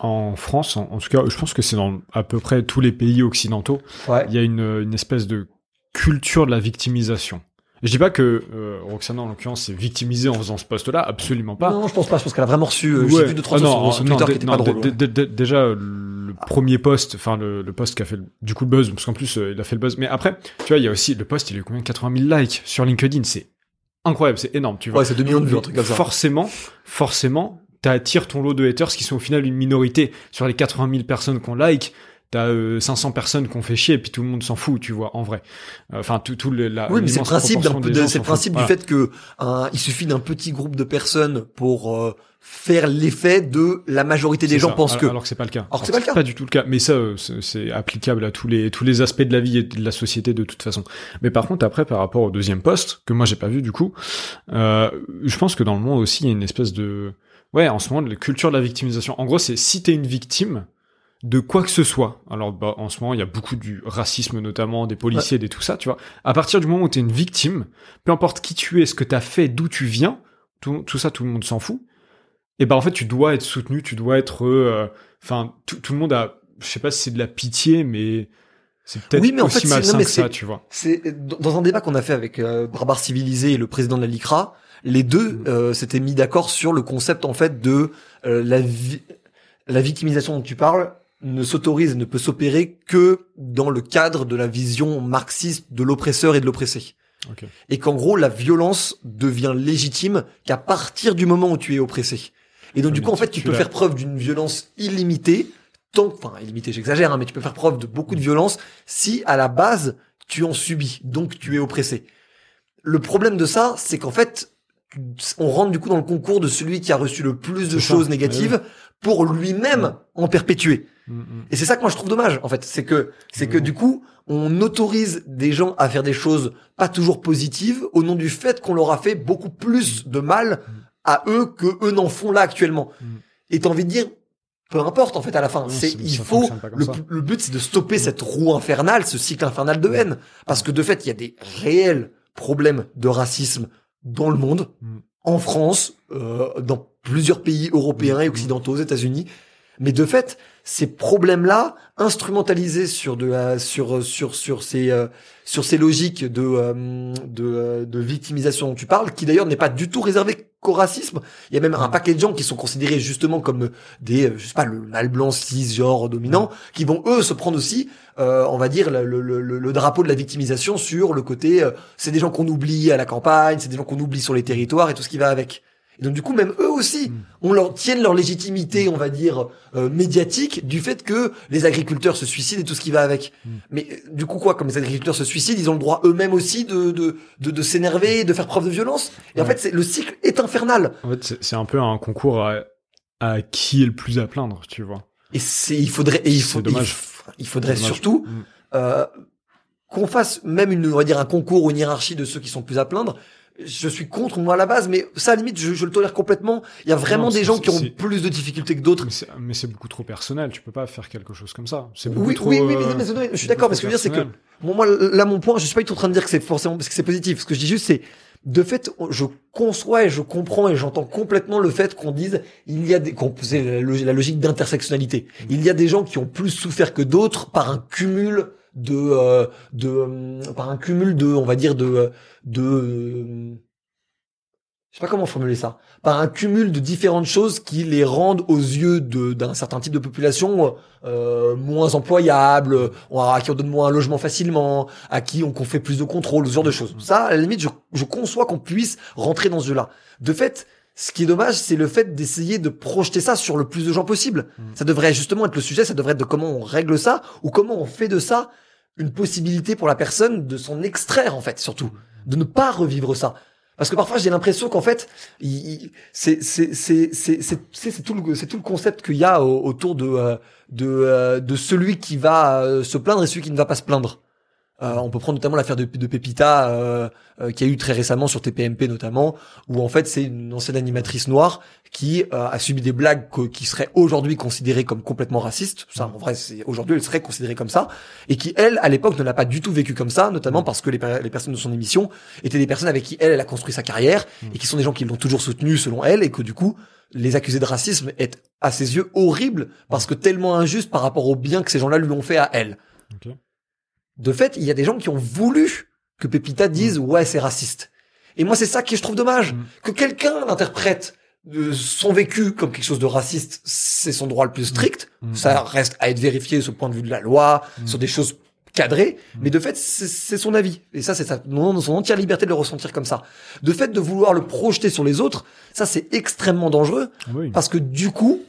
en France, en, en tout cas, je pense que c'est dans à peu près tous les pays occidentaux, ouais. il y a une, une espèce de culture de la victimisation. Je dis pas que euh, Roxana, en l'occurrence, s'est victimisée en faisant ce poste-là, absolument pas. Non, je pense pas. Je pense qu'elle a vraiment reçu. euh, J'ai Ouais. vu deux trois Ah non, sur, sur non, Twitter dé- qui non, pas drôles. dé- ouais. dé- dé- déjà, le premier poste, enfin le, le poste qui a fait du coup le buzz, parce qu'en plus euh, il a fait le buzz. Mais après, tu vois, il y a aussi le poste, il a eu combien 80 000 likes sur LinkedIn, c'est incroyable, c'est énorme, tu vois. Ouais, c'est 2 millions de vues, un truc comme ça. Forcément, forcément, t'attires ton lot de haters qui sont au final une minorité. Sur les 80 000 personnes qu'on like, t'as euh, 500 personnes qu'on fait chier et puis tout le monde s'en fout, tu vois, en vrai. Euh, Enfin, tout, tout le, la. Oui, mais c'est le principe, c'est le principe du fait que un, il suffit d'un petit groupe de personnes pour euh, faire l'effet de la majorité des gens ça, pensent alors, que. alors que c'est pas le cas. Alors que c'est pas le cas. Pas du tout le cas. Mais ça, euh, c'est c'est applicable à tous les tous les aspects de la vie et de la société de toute façon. Mais par contre, après, par rapport au deuxième poste que moi j'ai pas vu du coup, euh, je pense que dans le monde aussi il y a une espèce de ouais, en ce moment, la culture de la victimisation. En gros, c'est si t'es une victime de quoi que ce soit. Alors, bah, en ce moment, il y a beaucoup du racisme, notamment des policiers, des tout ça, tu vois. À partir du moment où t'es une victime, peu importe qui tu es, ce que t'as fait, d'où tu viens, tout, tout ça, tout le monde s'en fout. Et ben en fait, tu dois être soutenu, tu dois être, euh, enfin, tout, tout le monde a, je sais pas si c'est de la pitié, mais c'est peut-être Oui, mais en aussi fait, c'est- malsain non, mais que ça, tu vois. C'est dans un débat qu'on a fait avec euh, Barbar Civilisé et le président de la LICRA, les deux Mm. euh, s'étaient mis d'accord sur le concept en fait de euh, la vi- la victimisation dont tu parles ne s'autorise, ne peut s'opérer que dans le cadre de la vision marxiste de l'oppresseur et de l'oppressé. Et qu'en gros, la violence devient légitime qu'à partir du moment où tu es oppressé. Et donc, Ouais, du coup, en fait, tu peux faire preuve d'une violence illimitée, tant, enfin, illimitée, j'exagère, hein, mais tu peux faire preuve de beaucoup de violence si, à la base, tu en subis. Donc, tu es oppressé. Le problème de ça, c'est qu'en fait, on rentre du coup dans le concours de celui qui a reçu le plus de ça. choses négatives pour lui-même en perpétuer. Mm, mm. Et c'est ça que moi je trouve dommage, en fait. C'est que, c'est que Mhm. du coup, on autorise des gens à faire des choses pas toujours positives au nom du fait qu'on leur a fait beaucoup plus de mal à eux que eux n'en font là actuellement. Et t'as envie de dire, peu importe en fait à la fin. C'est il faut le, but c'est de stopper cette roue infernale, ce cycle infernal de haine, parce que de fait il y a des réels problèmes de racisme dans le monde, Mm. en France, euh, dans plusieurs pays européens et Mm. occidentaux, aux États-Unis. Mais de fait, ces problèmes-là, instrumentalisés sur de la, sur sur sur ces euh, sur ces logiques de euh, de, euh, de victimisation dont tu parles, qui d'ailleurs n'est pas du tout réservé qu'au racisme. Il y a même un paquet de gens qui sont considérés justement comme des, je sais pas, le mâle blanc cisgenre dominant, qui vont eux se prendre aussi, euh, on va dire, le, le, le, le drapeau de la victimisation sur le côté, euh, c'est des gens qu'on oublie à la campagne, c'est des gens qu'on oublie sur les territoires et tout ce qui va avec. Et donc du coup, même eux aussi, Mm. on leur tienne leur légitimité, on va dire euh, médiatique, du fait que les agriculteurs se suicident et tout ce qui va avec. Mm. Mais euh, du coup quoi, comme les agriculteurs se suicident, ils ont le droit eux-mêmes aussi de de de, de s'énerver, de faire preuve de violence. Et en fait, c'est le cycle est infernal. En fait, c'est- un peu un concours à, à qui est le plus à plaindre, tu vois. Et c'est il faudrait et il faut il, faudrait surtout Mm. euh, qu'on fasse même une on va dire un concours ou une hiérarchie de ceux qui sont plus à plaindre. Je suis contre moi à la base, mais ça à la limite je, je le tolère complètement. Il y a vraiment Non, des gens qui ont plus de difficultés que d'autres. Mais c'est- beaucoup trop personnel, tu peux pas faire quelque chose comme ça. C'est beaucoup Oui, trop. oui, oui, mais, euh, mais- mais- je suis d'accord, mais ce que je veux dire, c'est que. Bon, moi, là, mon point, je suis pas du tout en train de dire que c'est forcément parce que c'est positif. Ce que je dis juste, c'est de fait, je conçois et je comprends et j'entends complètement le fait qu'on dise il y a des, qu'on c'est la logique d'intersectionnalité. Il y a des gens qui ont plus souffert que d'autres par un cumul de, euh, de, euh, par un cumul de, on va dire de, euh, de, je sais pas comment formuler ça, par un cumul de différentes choses qui les rendent aux yeux d'un certain type de population euh, moins employables, on- à qui on donne moins un logement facilement, à qui on, fait plus de contrôle, ce genre de choses. Ça, à la limite, je, je conçois qu'on puisse rentrer dans ce jeu-là. De fait, ce qui est dommage, c'est le fait d'essayer de projeter ça sur le plus de gens possible. Mm. Ça devrait justement être le sujet, ça devrait être de comment on règle ça, ou comment on fait de ça une possibilité pour la personne de s'en extraire, en fait, surtout. De ne pas revivre ça. Parce que parfois j'ai l'impression qu'en fait, c'est c'est c'est c'est c'est c'est c'est tout le c'est tout le concept qu'il y a au- autour de euh, de euh, de celui qui va euh, se plaindre et celui qui ne va pas se plaindre. Euh, on peut prendre notamment l'affaire de, de Pepita euh, euh, qui a eu très récemment sur TPMP notamment, où en fait c'est une ancienne animatrice noire qui euh, a subi des blagues que- qui seraient aujourd'hui considérées comme complètement racistes. Ça, en vrai, c'est aujourd'hui elle serait considérée comme ça, et qui elle, à l'époque, ne l'a pas du tout vécu comme ça, notamment parce que les, les personnes de son émission étaient des personnes avec qui elle, elle a construit sa carrière Mm. et qui sont des gens qui l'ont toujours soutenue selon elle, et que du coup les accusés de racisme est à ses yeux horrible parce que tellement injuste par rapport au bien que ces gens-là lui ont fait à elle. Ok. De fait, il y a des gens qui ont voulu que Pepita dise ouais c'est raciste. Et moi c'est ça que je trouve dommage Mm. que quelqu'un interprète euh, son vécu comme quelque chose de raciste, c'est son droit le plus strict. Mm. Ça reste à être vérifié sur le point de vue de la loi, Mm. sur des choses cadrées, Mm. mais de fait c'est son avis et ça c'est son entière liberté de le ressentir comme ça. De fait de vouloir le projeter sur les autres, ça c'est extrêmement dangereux oui. parce que du coup,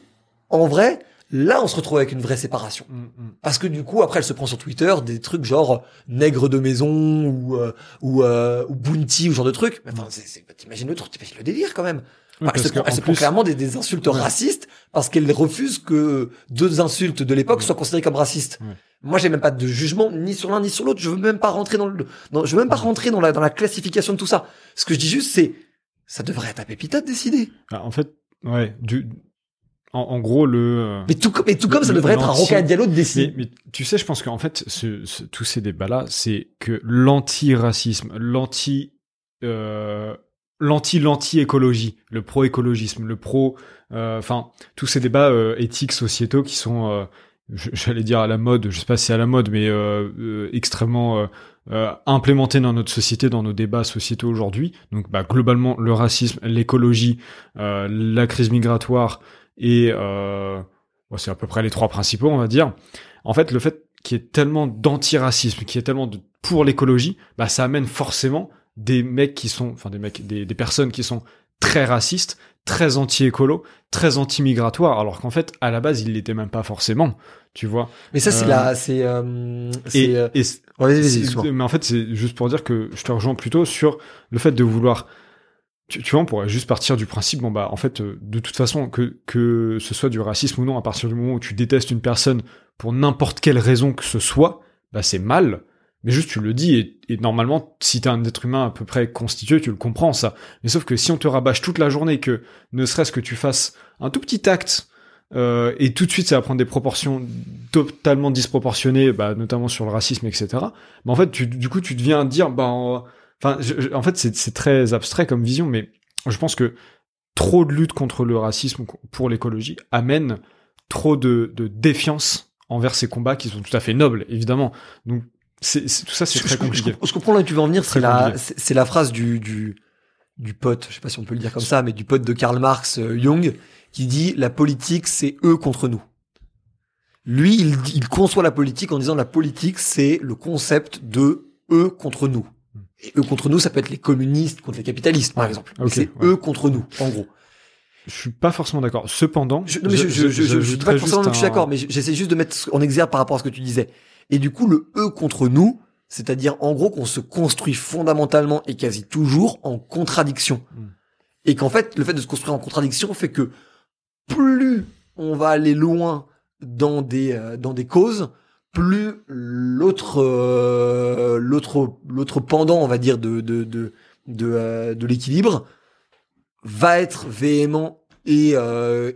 en vrai, là on se retrouve avec une vraie séparation. Mm, mm. Parce que du coup, après, elle se prend sur Twitter des trucs genre euh, nègre de maison ou euh, ou, euh, ou bounty ou genre de trucs. Mais enfin, c'est, c'est, t'imagines le truc, t'imagines le délire quand même. Oui, Enfin, elle se prend, elle se clairement des, des insultes Ouais. racistes parce qu'elle refuse que deux insultes de l'époque Ouais. soient considérées comme racistes. Ouais. Moi, j'ai même pas de jugement ni sur l'un ni sur l'autre. Je veux même pas rentrer dans le, dans, je veux même pas rentrer dans la dans la classification de tout ça. Ce que je dis juste, c'est ça devrait être à Pépita de décider. Ah, en fait, ouais, du, en, en gros, le. euh, Mais tout comme, mais tout comme ça devrait être un l'anti- Roca Diallo de. Mais, mais tu sais, je pense qu'en fait, ce, ce- tous ces débats-là, c'est que l'anti-racisme, l'anti, euh, l'anti, l'anti-écologie, le pro-écologisme, le pro, euh, enfin, tous ces débats euh, éthiques, sociétaux qui sont, j'allais dire à la mode, je sais pas si c'est à la mode, mais extrêmement euh, implémentés dans notre société, dans nos débats sociétaux aujourd'hui. Donc, bah, globalement, le racisme, l'écologie, euh, la crise migratoire et euh, Bon, c'est à peu près les trois principaux, on va dire. En fait, le fait qu'il y ait tellement d'antiracisme, qu'il y ait tellement de pour l'écologie, bah, ça amène forcément des mecs qui sont, enfin, des mecs, des, des personnes qui sont très racistes, très anti-écolo, très anti-migratoires, alors qu'en fait, à la base, ils l'étaient même pas forcément, tu vois. Mais ça, c'est Euh, la, c'est, euh, Et, euh, et ouais, mais en fait, c'est juste pour dire que je te rejoins plutôt sur le fait de vouloir. Tu, tu vois, on pourrait juste partir du principe, bon bah, en fait, euh, de toute façon, que que ce soit du racisme ou non, à partir du moment où tu détestes une personne pour n'importe quelle raison que ce soit, bah c'est mal. Mais juste tu le dis et, et normalement, si t'es un être humain à peu près constitué, tu le comprends ça. Mais sauf que si on te rabâche toute la journée que ne serait-ce que tu fasses un tout petit acte euh, et tout de suite ça va prendre des proportions totalement disproportionnées, bah, notamment sur le racisme, etc. Mais en fait, tu, du coup, tu deviens dire, bah, enfin, en fait, c'est très abstrait comme vision, mais je pense que trop de lutte contre le racisme pour l'écologie amène trop de, de défiance envers ces combats qui sont tout à fait nobles, évidemment. Donc, tout ça, c'est très compliqué. Je, comprends là où tu veux en venir. C'est la, c'est la phrase du, du, du pote, je sais pas si on peut le dire comme ça, mais du pote de Karl Marx, euh, Jung, qui dit la politique, c'est eux contre nous. Lui, il, il conçoit la politique en disant la politique, c'est le concept de eux contre nous. Et eux contre nous, ça peut être les communistes contre les capitalistes, par exemple. c'est eux contre nous, en gros. Je suis pas forcément d'accord. Cependant, je, je, je, je, je, pas forcément que je suis d'accord, mais j'essaie juste de mettre en exergue par rapport à ce que tu disais. Et du coup, le eux contre nous, c'est-à-dire en gros qu'on se construit fondamentalement et quasi toujours en contradiction. Hmm. Et qu'en fait, le fait de se construire en contradiction fait que plus on va aller loin dans des euh, dans des causes, plus l'autre euh, l'autre l'autre pendant, on va dire de de de de, euh, de l'équilibre va être véhément et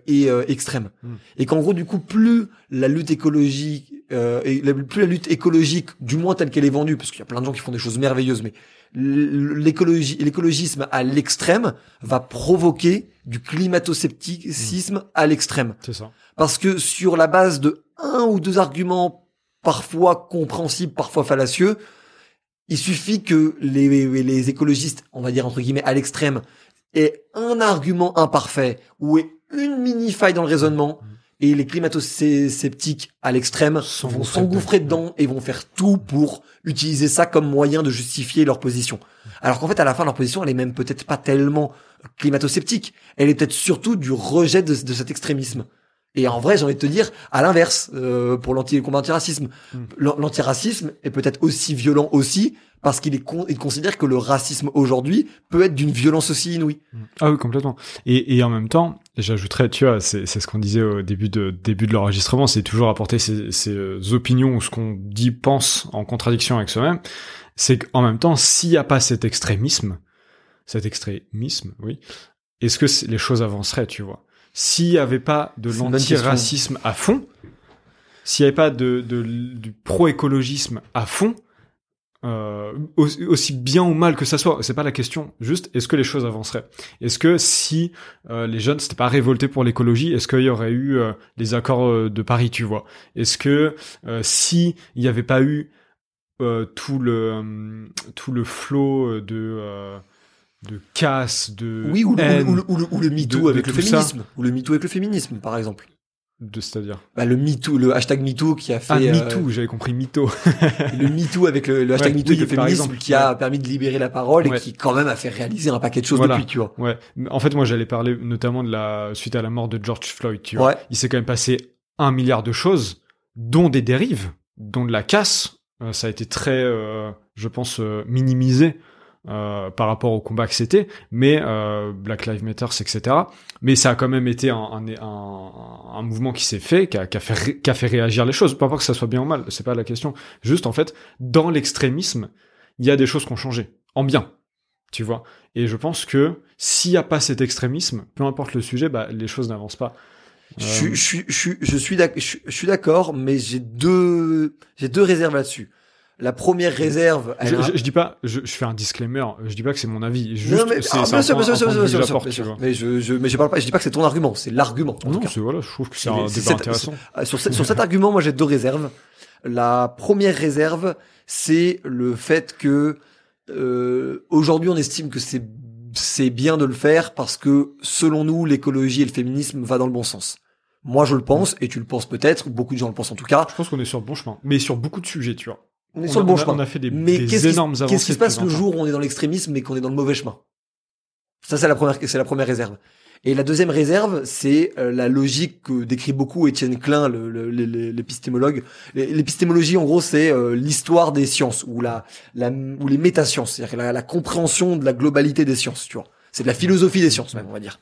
et extrême. Hmm. Et qu'en gros du coup plus la lutte écologique et plus la lutte écologique du moins telle qu'elle est vendue parce qu'il y a plein de gens qui font des choses merveilleuses mais l'écologie, l'écologisme à l'extrême va provoquer du climato-scepticisme à l'extrême. C'est ça. Parce que sur la base de un ou deux arguments parfois compréhensibles, parfois fallacieux, il suffit que les, les écologistes, on va dire entre guillemets à l'extrême, aient un argument imparfait ou aient une mini faille dans le raisonnement. Et les climato-sceptiques à l'extrême vont s'engouffrer dedans et vont faire tout pour utiliser ça comme moyen de justifier leur position. Alors qu'en fait, à la fin, leur position, elle est même peut-être pas tellement climato-sceptique. Elle est peut-être surtout du rejet de, cet extrémisme. Et en vrai, j'ai envie de te dire, à l'inverse, euh, pour l'anti combat antiracisme, hmm. l'antiracisme est peut-être aussi violent aussi parce qu'il est il considère que le racisme aujourd'hui peut être d'une violence aussi inouïe. Hmm. Ah oui, complètement. Et, et en même temps, j'ajouterais, tu vois, c'est ce qu'on disait au début de début de l'enregistrement, c'est toujours apporter ses, ses euh, opinions ou ce qu'on dit, pense en contradiction avec soi-même. C'est qu'en même temps, s'il n'y a pas cet extrémisme, cet extrémisme, oui, est-ce que les choses avanceraient, tu vois? S'il n'y avait pas de l'antiracisme à fond, s'il n'y avait pas de, de du pro-écologisme à fond, euh, aussi bien ou mal que ça soit, c'est pas la question. Juste, est-ce que les choses avanceraient? Est-ce que si euh, les jeunes s'étaient pas révoltés pour l'écologie, est-ce qu'il y aurait eu euh, les accords de Paris, tu vois? Est-ce que si il n'y avait pas eu tout le tout le flot de de casse, de oui ou le, ou le, ou le, ou le MeToo avec le féminisme, ou le MeToo avec le féminisme, par exemple de c'est-à-dire bah, le MeToo, le hashtag MeToo qui a fait. Ah, MeToo, j'avais compris MeToo. le MeToo avec le, le hashtag MeToo le féminisme qui a permis de libérer la parole et qui quand même a fait réaliser un paquet de choses depuis, tu vois. Ouais. En fait, moi, j'allais parler notamment de la suite à la mort de George Floyd, tu vois. Il s'est quand même passé un milliard de choses, dont des dérives, dont de la casse. Euh, ça a été très, euh, je pense, minimisé euh, par rapport au combat que c'était, mais euh, Black Lives Matter, etc. Mais ça a quand même été un, un, un, un mouvement qui s'est fait, qui a, qui, a fait qui a fait réagir les choses. Pas que ça soit bien ou mal, c'est pas la question. Juste en fait, dans l'extrémisme, il y a des choses qui ont changé, en bien, tu vois. Et je pense que s'il n'y a pas cet extrémisme, peu importe le sujet, bah, les choses n'avancent pas. Je, je, je, je, je suis d'accord, mais j'ai deux, j'ai deux réserves là-dessus. La première réserve. Je, je, dis pas, je, je, fais un disclaimer. Je dis pas que c'est mon avis. Juste, non, mais, c'est, ah, bien sûr, bien sûr, bien sûr, bien sûr, Mais je, je, mais je parle pas. Je dis pas que c'est ton argument. C'est l'argument. Non, c'est voilà. Je trouve que c'est un débat intéressant. Sur, sur cet argument, moi, j'ai deux réserves. La première réserve, c'est le fait que euh, aujourd'hui, on estime que c'est c'est bien de le faire parce que selon nous, l'écologie et le féminisme va dans le bon sens. Moi, je le pense, et tu le penses peut-être, beaucoup de gens le pensent en tout cas. Je pense qu'on est sur le bon chemin, mais sur beaucoup de sujets, tu vois. On est sur le bon chemin. On a fait des, mais des énormes avancées. Qu'est-ce qui se passe le jour où on est dans l'extrémisme et qu'on est dans le mauvais chemin? Ça, c'est la première, c'est la première réserve. Et la deuxième réserve, c'est euh, la logique que décrit beaucoup Étienne Klein, l'épistémologue. L'épistémologie, en gros, c'est euh, l'histoire des sciences ou la, la ou les métasciences, c'est-à-dire la, la, compréhension de la globalité des sciences. Tu vois, c'est de la philosophie des sciences même, on va dire.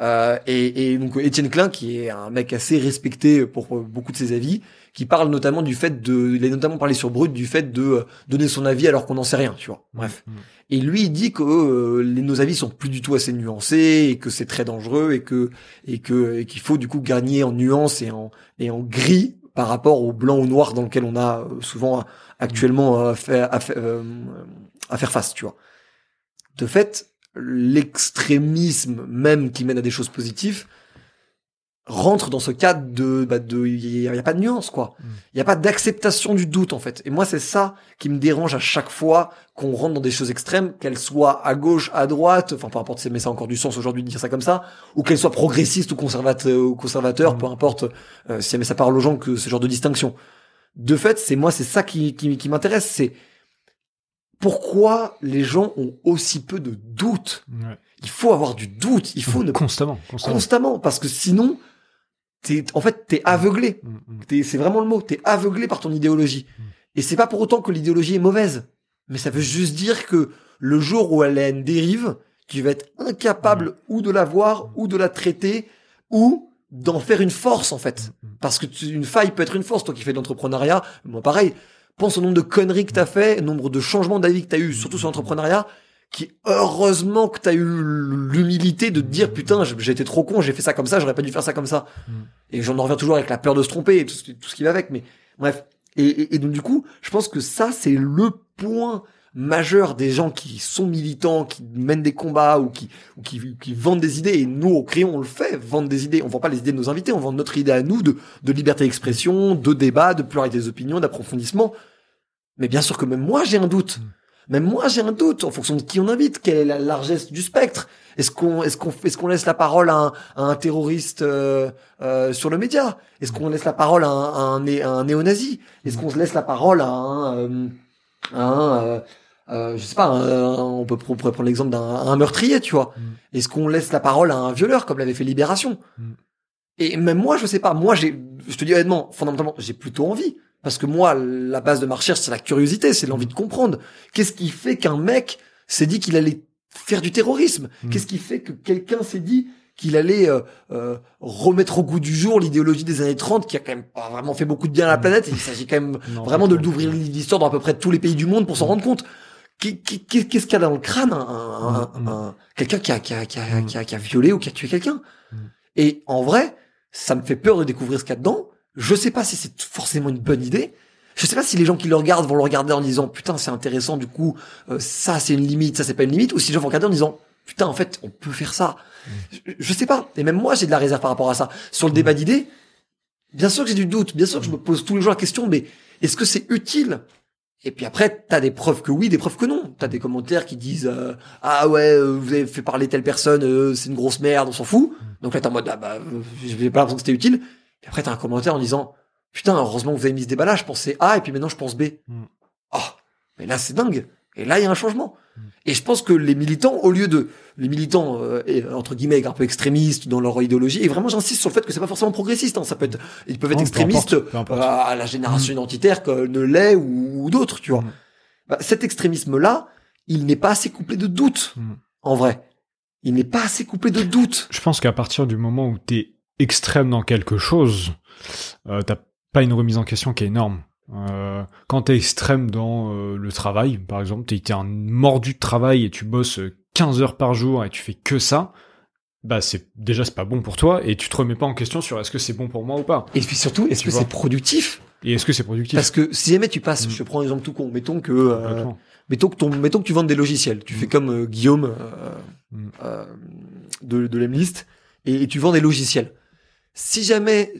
Euh, et, et, donc Étienne Klein, qui est un mec assez respecté pour beaucoup de ses avis, qui parle notamment du fait de, il a notamment parlé sur Brut du fait de euh, donner son avis alors qu'on n'en sait rien, tu vois. Bref. Mm. Et lui, il dit que euh, les, nos avis sont plus du tout assez nuancés et que c'est très dangereux et que et que et qu'il faut du coup gagner en nuances et en et en gris par rapport au blanc ou noir dans lequel on a euh, souvent actuellement euh, fait, à, fa- euh, à faire face, tu vois. De fait, l'extrémisme même qui mène à des choses positives rentre dans ce cadre de bah de il y, a pas de nuance quoi Mm. il y a pas d'acceptation du doute en fait et moi c'est ça qui me dérange à chaque fois qu'on rentre dans des choses extrêmes qu'elles soient à gauche à droite enfin peu importe mais ça a encore du sens aujourd'hui de dire ça comme ça ou qu'elles soient progressistes ou conservateurs ou conservateurs Mm. peu importe euh, si jamais ça parle aux gens que ce genre de distinction de fait c'est moi c'est ça qui qui, qui m'intéresse c'est pourquoi les gens ont aussi peu de doute Ouais. il faut avoir du doute il faut ne constamment, constamment. constamment parce que sinon t'es en fait t'es aveuglé Mm, mm. T'es- c'est vraiment le mot t'es aveuglé par ton idéologie Mm. et c'est pas pour autant que l'idéologie est mauvaise mais ça veut juste dire que le jour où elle a une dérive tu vas être incapable ou de la voir ou de la traiter ou d'en faire une force en fait Mm, mm. parce que tu- une faille peut être une force toi qui fais de l'entrepreneuriat moi pareil pense au nombre de conneries que t'as fait nombre de changements d'avis que t'as eu surtout sur l'entrepreneuriat qui heureusement que t'as eu l'humilité de te dire putain j'ai été trop con j'ai fait ça comme ça j'aurais pas dû faire ça comme ça Mm. et j'en en reviens toujours avec la peur de se tromper et tout, ce- tout ce qui va avec mais bref et, et, et donc du coup je pense que ça c'est le point majeur des gens qui sont militants qui mènent des combats ou qui ou qui, qui vendent des idées. Et nous au crayon on le fait vendre des idées. On vend pas les idées de nos invités on vend notre idée à nous de, de liberté d'expression de débat de pluralité des opinions d'approfondissement. Mais bien sûr que même moi j'ai un doute. Mm. même moi j'ai un doute en fonction de qui on invite quelle est la largesse du spectre. Est-ce qu'on est-ce qu'on est-ce qu'on laisse la parole à un, à un terroriste euh, euh, sur le média? Est-ce qu'on laisse la parole à un, à un, né- à un néo-nazi? Est-ce qu'on se laisse la parole à un euh, à un euh, je sais pas, un- on peut on pourrait prendre l'exemple d'un un meurtrier, tu vois. Mm. Est-ce qu'on laisse la parole à un violeur comme l'avait fait Libération Mm. Et même moi, je sais pas. Moi, j'ai, je te dis honnêtement, fondamentalement, j'ai plutôt envie parce que moi, la base de ma recherche, c'est la curiosité, c'est l'envie de comprendre. Qu'est-ce qui fait qu'un mec s'est dit qu'il allait faire du terrorisme? Mm. Qu'est-ce qui fait que quelqu'un s'est dit qu'il allait euh, euh, remettre au goût du jour l'idéologie des années 30 qui a quand même pas vraiment fait beaucoup de bien à la Mm. planète? Il s'agit quand même Non, vraiment de d'ouvrir l'histoire dans à peu près tous les pays du monde pour s'en Mm. rendre compte. Qu'est- qu'est- Qu'est-ce qu'il y a dans le crâne un, un- un- un- quelqu'un qui a, qui, a, qui, a, qui, a, qui a violé ou qui a tué quelqu'un? Et en vrai, ça me fait peur de découvrir ce qu'il y a dedans. Je sais pas si c'est forcément une bonne idée. Je sais pas si les gens qui le regardent vont le regarder en disant putain c'est intéressant du coup euh, ça c'est une limite ça c'est pas une limite ou si les gens vont regarder en disant putain en fait on peut faire ça. Je, je sais pas et même moi j'ai de la réserve par rapport à ça sur le débat d'idées. Bien sûr que j'ai du doute, bien sûr que je me pose tous les jours la question mais est-ce que c'est utile et puis après, t'as des preuves que oui, des preuves que non. T'as des commentaires qui disent euh, ah ouais, euh, vous avez fait parler telle personne, euh, c'est une grosse merde, on s'en fout. Donc là, t'es en mode ah bah, j'ai pas l'impression que c'était utile. Puis après, t'as un commentaire en disant putain, heureusement que vous avez mis ce débat là. Je pensais A et puis maintenant je pense B. Mm. Ah, mais là c'est dingue. Et là, il y a un changement. Mm. Et je pense que les militants, au lieu de les militants euh, entre guillemets un peu extrémistes dans leur idéologie, et vraiment j'insiste sur le fait que c'est pas forcément progressiste. Hein, ça peut être, ils peuvent être Non, peu extrémistes importe, peu importe. euh, à la génération identitaire que ne l'est ou, ou d'autres, tu vois. Mm. Bah, cet extrémisme-là, il n'est pas assez couplé de doute, Mm. en vrai. Il n'est pas assez couplé de doute. Je pense qu'à partir du moment où t'es extrême dans quelque chose, euh, t'as pas une remise en question qui est énorme. Euh, quand t'es extrême dans euh, le travail, par exemple, t'es t'es un mordu de travail et tu bosses euh, 15 heures par jour et tu fais que ça, bah c'est déjà c'est pas bon pour toi et tu te remets pas en question sur est-ce que c'est bon pour moi ou pas. Et puis surtout, est-ce Tu que vois. c'est productif? Et est-ce que c'est productif? Parce que si jamais tu passes, Mm. je te prends un exemple tout con, mettons que, euh, mettons que ton, mettons que tu vendes des logiciels. Tu Mm. fais comme euh, Guillaume euh, Mm. euh, de, de l'Emlist et, et tu vends des logiciels. Si jamais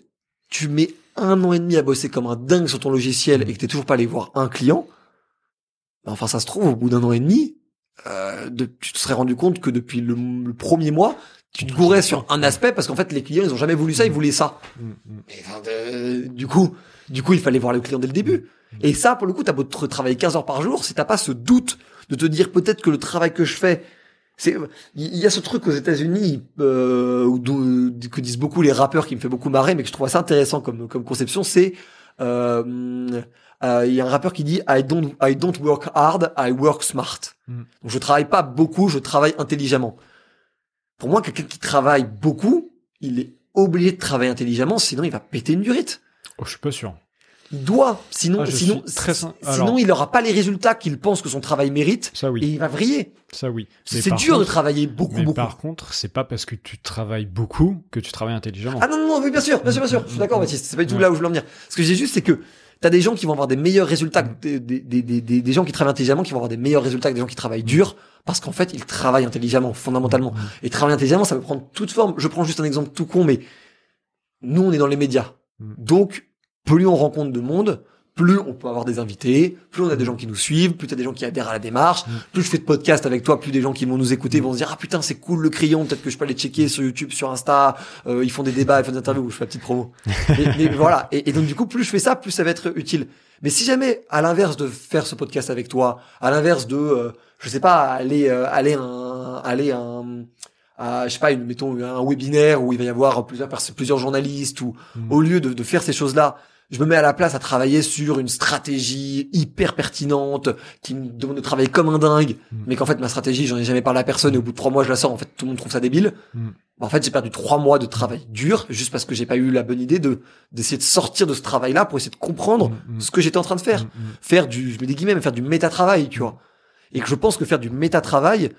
tu mets un an et demi à bosser comme un dingue sur ton logiciel Mm. et que t'es toujours pas allé voir un client, ben, enfin ça se trouve au bout d'un an et demi, euh, de- tu te serais rendu compte que depuis le, le premier mois, tu te gourais sur un aspect parce qu'en fait les clients ils ont jamais voulu ça, ils voulaient ça. Mm, mm. Enfin, du coup, du coup, il fallait voir le client dès le début. Et ça, pour le coup, t'as beau te travailler 15 heures par jour, si t'as pas ce doute de te dire peut-être que le travail que je fais, c'est, il y a ce truc aux États-Unis euh, que disent beaucoup les rappeurs qui me fait beaucoup marrer, mais que je trouve assez intéressant comme comme conception, c'est euh, euh, il y a un rappeur qui dit I don't I don't work hard, I work smart. Mm. Donc je travaille pas beaucoup, je travaille intelligemment. Pour moi, quelqu'un qui travaille beaucoup, il est obligé de travailler intelligemment, sinon il va péter une durite. Oh, je suis pas sûr. Il doit, sinon, Ah, sinon, très sinon alors- il n'aura pas les résultats qu'il pense que son travail mérite Ça et oui, il va vriller. ça oui. C'est dur de travailler beaucoup, Mais beaucoup. par contre, c'est pas parce que tu travailles beaucoup que tu travailles intelligemment. Ah non, non, non, mais bien sûr, bien sûr, bien sûr. Je suis d'accord, Baptiste. C'est pas du tout Ouais. là où je veux en venir. Ce que j'ai juste, c'est que t'as des gens qui vont avoir des meilleurs résultats, que des, des, des, des, des- gens qui travaillent intelligemment, qui vont avoir des meilleurs résultats que des gens qui travaillent dur, parce qu'en fait, ils travaillent intelligemment, fondamentalement. Et travailler intelligemment, ça peut prendre toute forme. Je prends juste un exemple tout con, mais nous, on est dans les médias. Mm. Donc, plus on rencontre de monde, plus on peut avoir des invités, plus on a des gens qui nous suivent, plus t'as des gens qui adhèrent à la démarche, Mm. plus je fais de podcasts avec toi, plus des gens qui vont nous écouter vont se dire ah putain c'est cool le crayon, peut-être que je peux aller checker sur YouTube, sur Insta, euh, ils font des débats, ils font des interviews, je fais la petite promo. mais, mais voilà, et, et donc du coup plus je fais ça, plus ça va être utile. Mais si jamais à l'inverse de faire ce podcast avec toi, à l'inverse de euh, je sais pas aller euh, aller un aller un à, je sais pas, une, mettons un webinaire où il va y avoir plusieurs plusieurs journalistes ou Mm. au lieu de, de faire ces choses-là, je me mets à la place à travailler sur une stratégie hyper pertinente qui me demande de travailler comme un dingue, Mm. mais qu'en fait ma stratégie j'en ai jamais parlé à personne et au bout de trois mois je la sors, en fait tout le monde trouve ça débile. Mm. Bah, en fait j'ai perdu trois mois de travail dur juste parce que j'ai pas eu la bonne idée de d'essayer de sortir de ce travail-là pour essayer de comprendre Mm, ce que j'étais en train de faire, faire du, je mets des guillemets, mais faire du méta-travail, tu vois. Et que je pense que faire du méta-travail,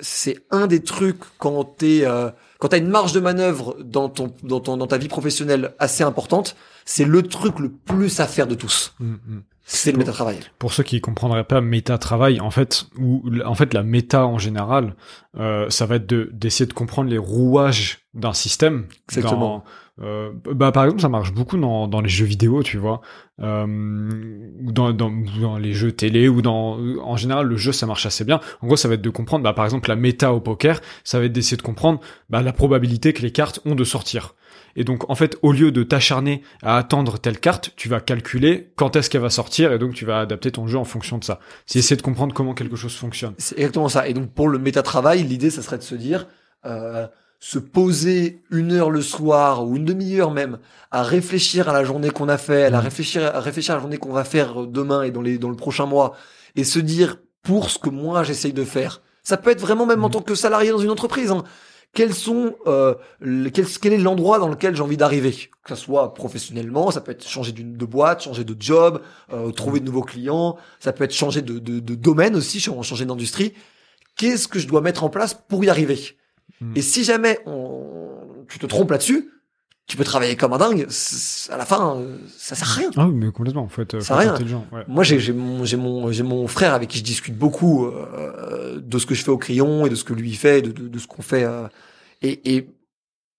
c'est un des trucs quand t'es, euh, quand t'as une marge de manœuvre dans ton, dans ton, dans ta vie professionnelle assez importante, c'est le truc le plus à faire de tous. Mm, mm. C'est le méta-travail. Pour ceux qui comprendraient pas méta-travail, en fait, ou en fait la méta en général, euh, ça va être de d'essayer de comprendre les rouages d'un système. Exactement. Dans, euh, bah par exemple, ça marche beaucoup dans dans les jeux vidéo, tu vois, euh, ou dans, dans dans les jeux télé ou dans en général le jeu ça marche assez bien. En gros, ça va être de comprendre, bah par exemple la méta au poker, ça va être d'essayer de comprendre bah, la probabilité que les cartes ont de sortir. Et donc, en fait, au lieu de t'acharner à attendre telle carte, tu vas calculer quand est-ce qu'elle va sortir et donc tu vas adapter ton jeu en fonction de ça. C'est essayer de comprendre comment quelque chose fonctionne. C'est exactement ça. Et donc pour le méta-travail, l'idée, ça serait de se dire, euh, se poser une heure le soir ou une demi-heure même à réfléchir à la journée qu'on a fait, à Mhm. réfléchir, à réfléchir à la journée qu'on va faire demain et dans les dans le prochain mois, et se dire pour ce que moi j'essaye de faire. Ça peut être vraiment même en Mhm. tant que salarié dans une entreprise. Hein. Quels sont, euh, le- quel, quel est l'endroit dans lequel j'ai envie d'arriver? Que ça soit professionnellement, ça peut être changer de boîte, changer de job, euh, trouver de nouveaux clients, ça peut être changer de, de, de domaine aussi, ch- changer d'industrie. Qu'est-ce que je dois mettre en place pour y arriver? Mm. Et si jamais on, tu te trompes là-dessus, tu peux travailler comme un dingue. À la fin, euh, ça sert à rien. Ah oui, mais complètement, faut être, Ça rien. Ouais. Moi, j'ai mon, mon frère avec qui je discute beaucoup euh, de ce que je fais au crayon et de ce que lui fait, de, de, de ce qu'on fait. euh, et et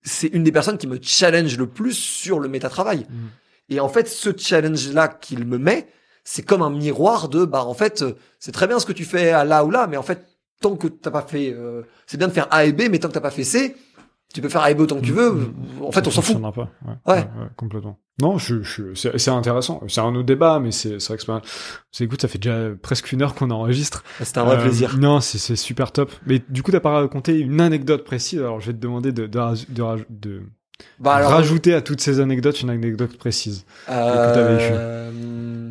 c'est une des personnes qui me challenge le plus sur le métatravail. Mm. Et en fait, ce challenge-là qu'il me met, c'est comme un miroir de, bah en fait, euh, c'est très bien ce que tu fais à là ou là, mais en fait, tant que t'as pas fait, euh, c'est bien de faire A et B, mais tant que t'as pas fait C, tu peux faire A et B autant que tu veux. En fait, on s'en fout. fonctionnera Pas. Ouais, Ouais. complètement. Non, je, je, c'est intéressant. C'est un autre débat, mais c'est c'est vrai que c'est écoute, ça fait déjà presque une heure qu'on enregistre. C'était un vrai Euh, plaisir. Non, c'est super top. Mais du coup, t'as pas raconté une anecdote précise. Alors, je vais te demander de de, de, Bah alors, rajouter à toutes ces anecdotes une anecdote précise. que t'as vécu.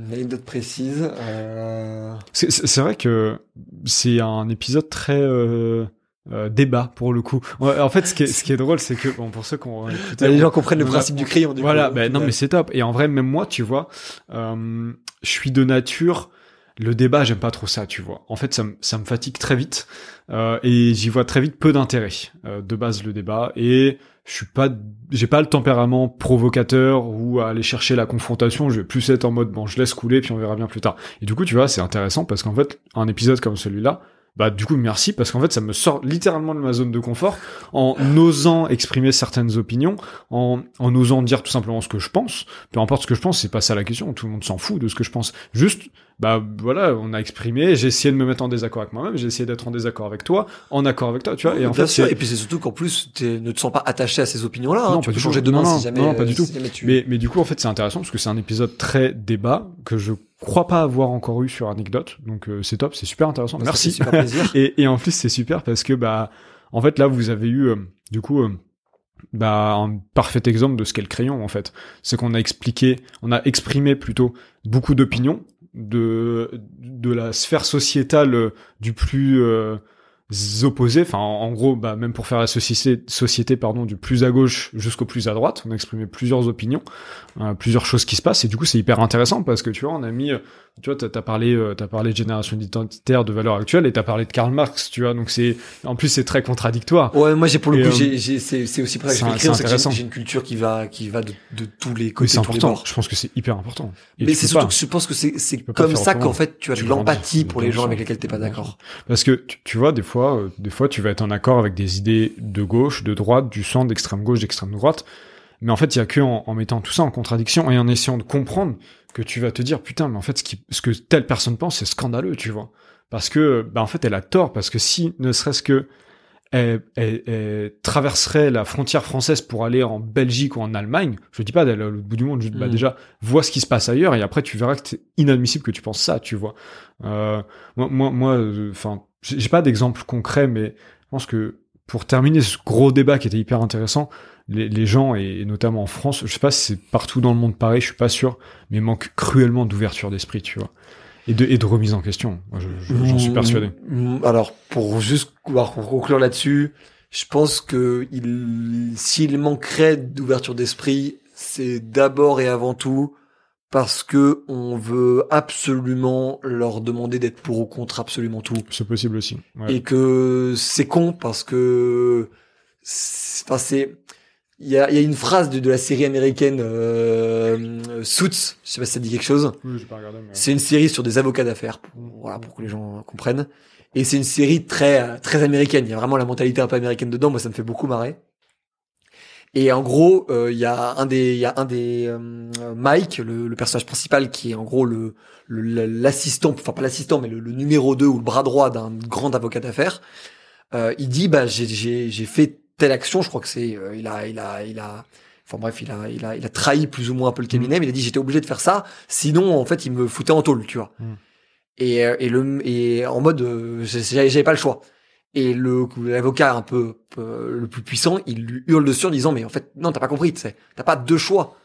Une anecdote précise. Euh... C'est- vrai que c'est un épisode très euh, euh, débat pour le coup. En fait, ce qui est, ce qui est drôle, c'est que bon, pour ceux qui ont écouté, Bah, les gens comprennent le on principe du crayon. Du voilà, coup, ben non, mais c'est top. Et en vrai, même moi, tu vois, je suis de nature. Le débat, j'aime pas trop ça, tu vois. En fait, ça, me- ça fatigue très vite euh, et j'y vois très vite peu d'intérêt. euh, de base, le débat et je suis pas, j'ai pas le tempérament provocateur ou à aller chercher la confrontation. Je vais plus être en mode bon, je laisse couler puis on verra bien plus tard. Et du coup, tu vois, c'est intéressant parce qu'en fait, un épisode comme celui-là, bah du coup merci parce qu'en fait ça me sort littéralement de ma zone de confort en osant exprimer certaines opinions, en, en osant dire tout simplement ce que je pense. Peu importe ce que je pense, c'est pas ça la question. Tout le monde s'en fout de ce que je pense. Juste, bah voilà, on a exprimé. J'ai essayé de me mettre en désaccord avec moi-même. J'ai essayé d'être en désaccord avec toi, en accord avec toi, tu vois. Et en Bien fait, sûr. Et puis c'est surtout qu'en plus, tu ne te sens pas attaché à ces opinions-là. hein. Non, Tu pas peux du changer tout. demain Non, si jamais. non, pas du euh, tout. jamais tu- Mais, mais du coup, en fait, c'est intéressant parce que c'est un épisode très débat que je crois pas avoir encore eu sur anecdote. Donc euh, c'est top, c'est super intéressant. Bah, Merci. super plaisir. Et, et en plus, c'est super parce que, bah, en fait, là, vous avez eu, euh, du coup, euh, bah, un parfait exemple de ce qu'est le crayon, en fait. C'est qu'on a expliqué, on a exprimé plutôt beaucoup d'opinions de, de la sphère sociétale euh, du plus, euh, opposés. Enfin, en, gros, bah, même pour faire la société, société pardon, du plus à gauche jusqu'au plus à droite, on a exprimé plusieurs opinions, euh, plusieurs choses qui se passent. Et du coup, c'est hyper intéressant parce que tu vois, on a mis, euh, tu vois, t'as as parlé, euh, t'as parlé de génération identitaire, de valeurs actuelles, et t'as parlé de Karl Marx, tu vois. Donc c'est, en plus, c'est très contradictoire. Ouais, moi, j'ai pour le coup, j'ai, c'est aussi pour ça que. J'ai une culture qui va, qui va de, de tous les côtés, c'est important. Je pense que c'est hyper important. Mais c'est surtout que je pense que c'est, c'est comme ça qu'en fait, tu as de l'empathie pour les gens avec lesquels t'es pas d'accord. Parce que tu vois, des fois, des fois, tu vas être en accord avec des idées de gauche, de droite, du centre, d'extrême gauche, d'extrême droite. Mais en fait, il y a que en, mettant tout ça en contradiction et en essayant de comprendre que tu vas te dire putain, mais en fait, ce, qui, ce que telle personne pense, c'est scandaleux, tu vois. Parce que, bah, en fait, elle a tort. Parce que si, ne serait-ce que elle, traverserait la frontière française pour aller en Belgique ou en Allemagne, je dis pas d'aller au bout du monde, je, bah, mm. déjà, vois ce qui se passe ailleurs et après tu verras que c'est inadmissible que tu penses ça, tu vois. Euh, moi, moi, moi, euh, enfin, j'ai pas d'exemple concret, mais je pense que pour terminer ce gros débat qui était hyper intéressant, les, gens, et, notamment en France, je sais pas si c'est partout dans le monde pareil, je suis pas sûr, mais il manque cruellement d'ouverture d'esprit, tu vois. Et de, et de remise en question. J'en suis persuadé. Mm, alors, pour juste pour conclure là-dessus, je pense que il, s'il manquerait d'ouverture d'esprit, c'est d'abord et avant tout parce que on veut absolument leur demander d'être pour ou contre absolument tout. C'est possible aussi. Et que c'est con parce que enfin c'est il y a, y a, une phrase de, de la série américaine euh, Suits, je sais pas si ça dit quelque chose. Oui, pas regardé, C'est une série sur des avocats d'affaires, pour, voilà, pour que les gens comprennent. Et c'est une série très très américaine. Il y a vraiment la mentalité un peu américaine dedans. Moi, ça me fait beaucoup marrer. Et en gros, euh, il y a un des, il y a un des euh, Mike, le, le, personnage principal, qui est en gros le l'assistant, enfin pas l'assistant, mais le, numéro 2 ou le bras droit d'un grand avocat d'affaires. Euh, il dit, bah j'ai j'ai fait telle action, je crois que c'est, euh, il a il a il a Enfin bref, il a, il a, il a trahi plus ou moins un peu le cabinet, mm. mais il a dit j'étais obligé de faire ça, sinon en fait il me foutait en tôle, tu vois. Mm. Et, et le, et en mode, j'avais pas le choix. Et le l'avocat un peu euh, le plus puissant, il lui hurle dessus en disant mais en fait non t'as pas compris, tu sais, t'as pas deux choix,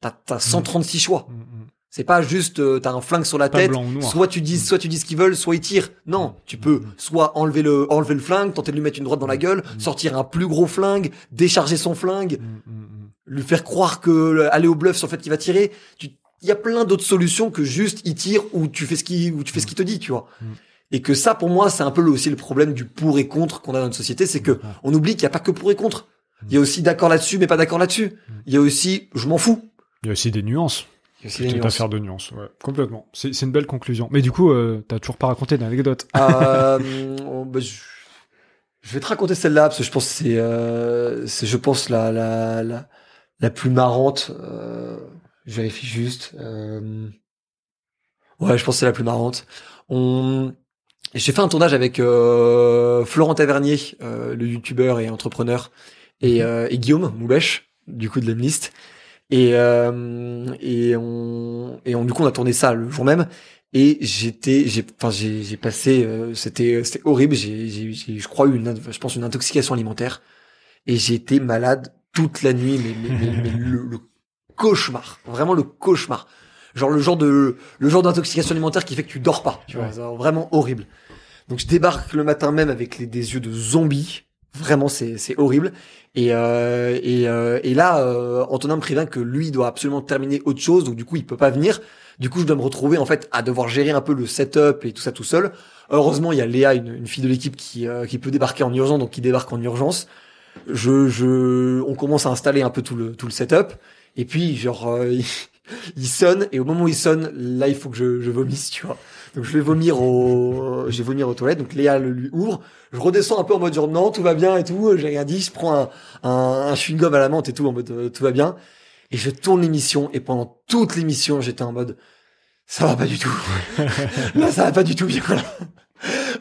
t'as as 136 choix. Mm, mm. C'est pas juste euh, t'as un flingue sur la tête, soit tu dis mm. soit tu dis ce qu'ils veulent, soit ils tirent. Non, tu peux soit enlever le enlever le flingue, tenter de lui mettre une droite dans la gueule, sortir un plus gros flingue, décharger son flingue, lui faire croire que aller au bluff sur le fait qu'il va tirer. il y a plein d'autres solutions que juste il tire ou tu fais ce qui ou tu fais ce qu'il te dit, tu vois. Et que ça, pour moi, c'est un peu aussi le problème du pour et contre qu'on a dans notre société, c'est que on oublie qu'il n'y a pas que pour et contre. Il y a aussi d'accord là-dessus, mais pas d'accord là-dessus. Il y a aussi, je m'en fous. Il y a aussi des nuances. Il y a aussi des nuances. affaire de nuances, ouais, complètement. C'est, c'est une belle conclusion. Mais du coup, euh, t'as toujours pas raconté d'anecdote. Euh, bah, je, je, vais te raconter celle-là parce que je pense que c'est, euh, c'est, je pense la la la, la plus marrante. Euh, je vérifie juste. Euh, ouais, je pense que c'est la plus marrante. On j'ai fait un tournage avec euh, Florent Tavernier, euh, le youtubeur et entrepreneur, et, mhm. euh, et Guillaume Moubèche, du coup de l'Emlist. Et, euh, et, on, et on, du coup, on a tourné ça le jour même. Et j'étais, j'ai, enfin, j'ai, j'ai passé, euh, c'était, c'était horrible. J'ai, j'ai, je crois eu une, je pense une intoxication alimentaire. Et j'ai été malade toute la nuit, mais, mais, mais, le, le, cauchemar, vraiment le cauchemar genre le genre de le genre d'intoxication alimentaire qui fait que tu dors pas, tu vois, vraiment horrible. Donc je débarque le matin même avec les, des yeux de zombie, vraiment c'est c'est horrible. Et euh, et, euh, et là, euh, Antonin me prévient que lui doit absolument terminer autre chose, donc du coup il peut pas venir. Du coup je dois me retrouver en fait à devoir gérer un peu le setup et tout ça tout seul. Heureusement il y a Léa, une, une fille de l'équipe qui euh, qui peut débarquer en urgence, donc qui débarque en urgence. Je je on commence à installer un peu tout le tout le setup. Et puis genre euh, il sonne et au moment où il sonne, là il faut que je, je vomisse, tu vois. Donc je vais vomir au, je vais vomir aux toilettes. Donc Léa le lui ouvre. Je redescends un peu en mode genre non tout va bien et tout. J'ai rien dit. Je prends un, un, un chewing gum à la menthe et tout en mode euh, tout va bien. Et je tourne l'émission et pendant toute l'émission j'étais en mode ça va pas du tout. là ça va pas du tout bien.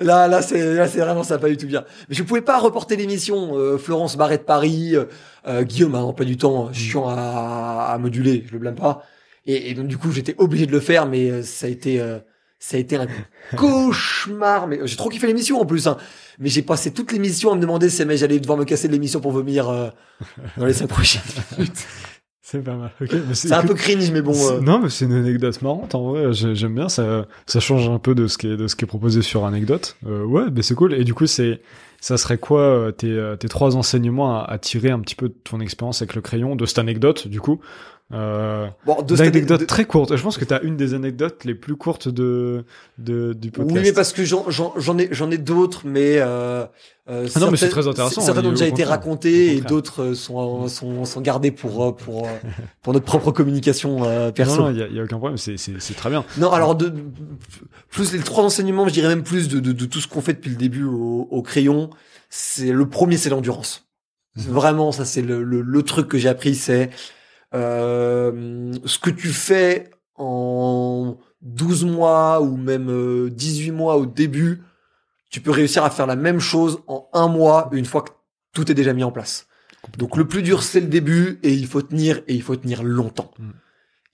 Là là c'est là c'est vraiment ça va pas du tout bien. Mais je pouvais pas reporter l'émission. Euh, Florence Barret de Paris, euh, euh Guillaume a pas du temps chiant à, à moduler. Je le blâme pas. Et, donc du coup, j'étais obligé de le faire, mais euh, ça a été euh, ça a été un cauchemar. Mais j'ai trop kiffé l'émission en plus. Hein. Mais j'ai passé toute l'émission à me demander si j'allais devoir me casser de l'émission pour vomir euh, dans les cinq prochaines minutes. C'est pas mal. Ok, mais C'est un peu cringe, mais bon. Euh, Non, mais c'est une anecdote marrante en vrai. J'ai- J'aime bien ça. Ça change un peu de ce qui est de ce qui est proposé sur anecdote. Euh, ouais, mais c'est cool. Et du coup, c'est ça serait quoi euh, tes euh, tes trois enseignements à, à tirer un petit peu de ton expérience avec le crayon, de cette anecdote du coup? Euh, Bon, de anecdote de- très courte. Je pense que t'as une des anecdotes les plus courtes de de du podcast. Oui, mais parce que j'en ai j'en ai d'autres, mais euh, euh, Ah non, mais c'est certaines- très intéressant, Certaines oui, ont déjà été racontées et d'autres euh, sont sont sont gardées pour euh, pour euh, pour notre propre communication euh, perso. Non, non, il y a, y a aucun problème. C'est c'est c'est très bien. Non, alors de, plus les trois enseignements, je dirais même plus de, de, de tout ce qu'on fait depuis le début au, au crayon. C'est le premier, c'est l'endurance. Mhm. Vraiment, ça c'est le, le, le truc que j'ai appris, c'est euh, ce que tu fais en 12 mois ou même euh, 18 mois au début, tu peux réussir à faire la même chose en un mois une fois que tout est déjà mis en place. Donc le plus dur c'est le début et il faut tenir et il faut tenir longtemps. Mm.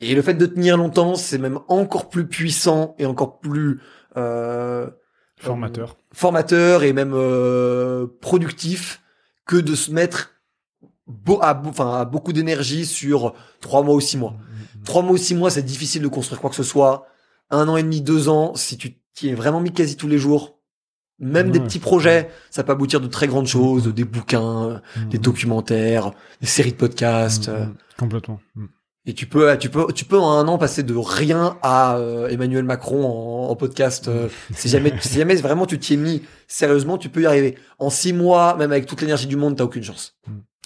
Et le fait de tenir longtemps, c'est même encore plus puissant et encore plus euh, Formateur. formateur et même euh, productif que de se mettre beau, à, beau- enfin, à beaucoup d'énergie sur trois mois ou six mois. Trois mois ou six mois, c'est difficile de construire quoi que ce soit. Un an et demi, deux ans, si tu t'y es vraiment mis quasi tous les jours, même des petits projets, ça peut aboutir de très grandes choses, des bouquins, Mhm. des documentaires, des séries de podcasts. Euh. Complètement. Mhm. Et tu peux, tu peux, tu peux en un an passer de rien à euh, Emmanuel Macron en, en podcast. euh, si jamais, si jamais vraiment tu t'y es mis sérieusement, tu peux y arriver. En six mois, même avec toute l'énergie du monde, t'as aucune chance.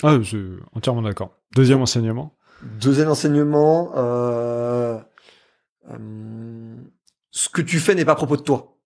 Ah, je suis entièrement d'accord. Deuxième enseignement. Deuxième enseignement, euh, euh, ce que tu fais n'est pas propos de toi.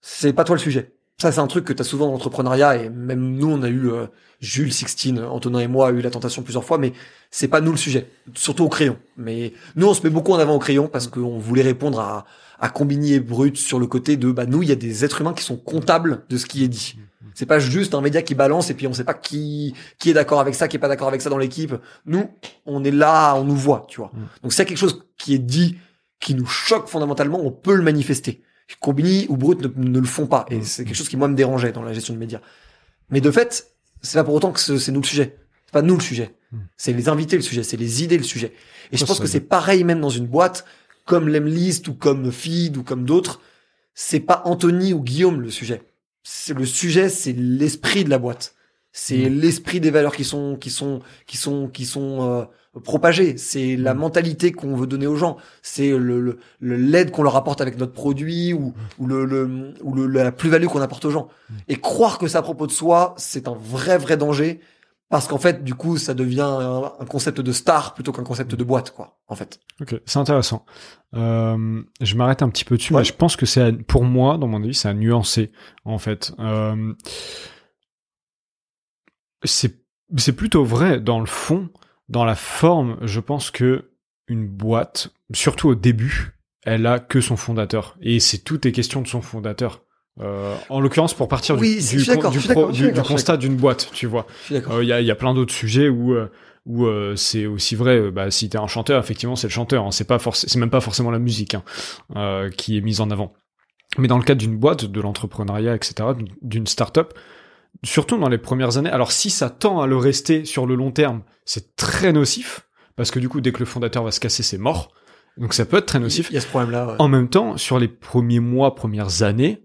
C'est pas toi le sujet. Ça, c'est un truc que tu as souvent dans l'entrepreneuriat et même nous, on a eu euh, Jules, Sixtine, Antonin et moi a eu la tentation plusieurs fois, mais c'est pas nous le sujet, surtout au crayon. Mais nous, on se met beaucoup en avant au crayon parce qu'on voulait répondre à, à Combini et Brut sur le côté de, bah, nous, il y a des êtres humains qui sont comptables de ce qui est dit. C'est pas juste un média qui balance et puis on sait pas qui qui est d'accord avec ça, qui est pas d'accord avec ça dans l'équipe. Nous, on est là, on nous voit, tu vois. Mm. Donc s'il y a quelque chose qui est dit, qui nous choque fondamentalement, on peut le manifester. Combini ou Brut ne, ne le font pas et Mm. c'est quelque chose qui moi me dérangeait dans la gestion du média. Mais de fait, c'est pas pour autant que ce- c'est nous le sujet. C'est pas nous le sujet. Mm. C'est les invités le sujet, c'est les idées le sujet. Et je pense que c'est pareil même dans une boîte comme l'Emlist ou comme Feed ou comme d'autres. C'est pas Anthony ou Guillaume le sujet. C'est le sujet, c'est l'esprit de la boîte. C'est Mm. l'esprit des valeurs qui sont qui sont qui sont qui sont euh, propagées. C'est la Mm. mentalité qu'on veut donner aux gens. C'est le l'aide qu'on leur apporte avec notre produit ou ou le, le ou le la plus-value qu'on apporte aux gens. Et croire que c'est à propos de soi, c'est un vrai vrai danger parce qu'en fait, du coup, ça devient un, un concept de star plutôt qu'un concept de boîte, quoi. En fait. Ok, c'est intéressant. Euh, je m'arrête un petit peu dessus, Ouais. mais je pense que c'est pour moi, dans mon avis, c'est à nuancer en fait. Euh, c'est c'est plutôt vrai dans le fond, dans la forme. Je pense que une boîte, surtout au début, elle a que son fondateur et c'est tout est question de son fondateur. Euh, en l'occurrence, pour partir Oui, du, du, du pro- du- constat d'une boîte, tu vois. Euh, Il y, a, y a plein d'autres sujets où euh, où euh, c'est aussi vrai. euh, Bah, si t'es un chanteur, effectivement, c'est le chanteur. hein, c'est pas c'est même pas forcément la musique hein, euh, qui est mise en avant. Mais dans le cadre d'une boîte, de l'entrepreneuriat, etc., d'une- d'une start-up, surtout dans les premières années. Alors si ça tend à le rester sur le long terme, c'est très nocif parce que du coup, dès que le fondateur va se casser, c'est mort. Donc ça peut être très nocif. Il y a ce problème-là. ouais. En même temps, sur les premiers mois, premières années,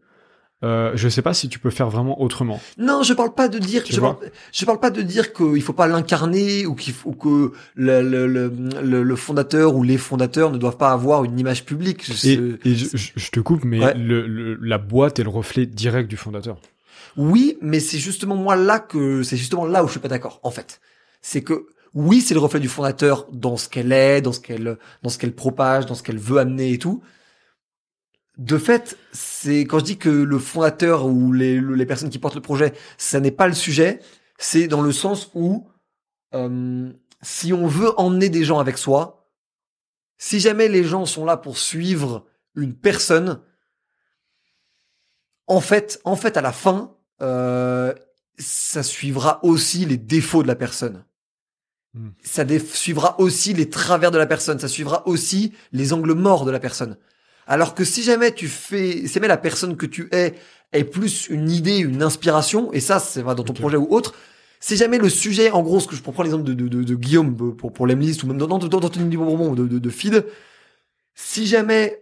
euh, je sais pas si tu peux faire vraiment autrement. Non, je parle pas de dire, Tu je parle, je parle pas de dire qu'il faut pas l'incarner ou qu'il faut que le, le, le, le- le fondateur ou les fondateurs ne doivent pas avoir une image publique. Et, je, te coupe, mais Ouais. le, le- la boîte est le reflet direct du fondateur. Oui, mais c'est justement moi là que c'est justement là où je suis pas d'accord. En fait, c'est que oui, c'est le reflet du fondateur dans ce qu'elle est, dans ce qu'elle, dans ce qu'elle propage, dans ce qu'elle veut amener et tout. De fait, c'est quand je dis que le fondateur ou les, les personnes qui portent le projet, ça n'est pas le sujet. C'est dans le sens où euh, si on veut emmener des gens avec soi, si jamais les gens sont là pour suivre une personne, en fait, en fait, à la fin, euh, ça suivra aussi les défauts de la personne. Hmm. Ça suivra aussi les travers de la personne. Ça suivra aussi les angles morts de la personne. Alors que si jamais tu fais, si jamais la personne que tu es est plus une idée, une inspiration, et ça, c'est vrai dans ton projet ou autre, Si jamais le sujet, en gros, ce que je prends l'exemple de, de, de, de Guillaume pour, pour l'Emlist ou même d'Anthony Beaumont de, de, de Feed, si jamais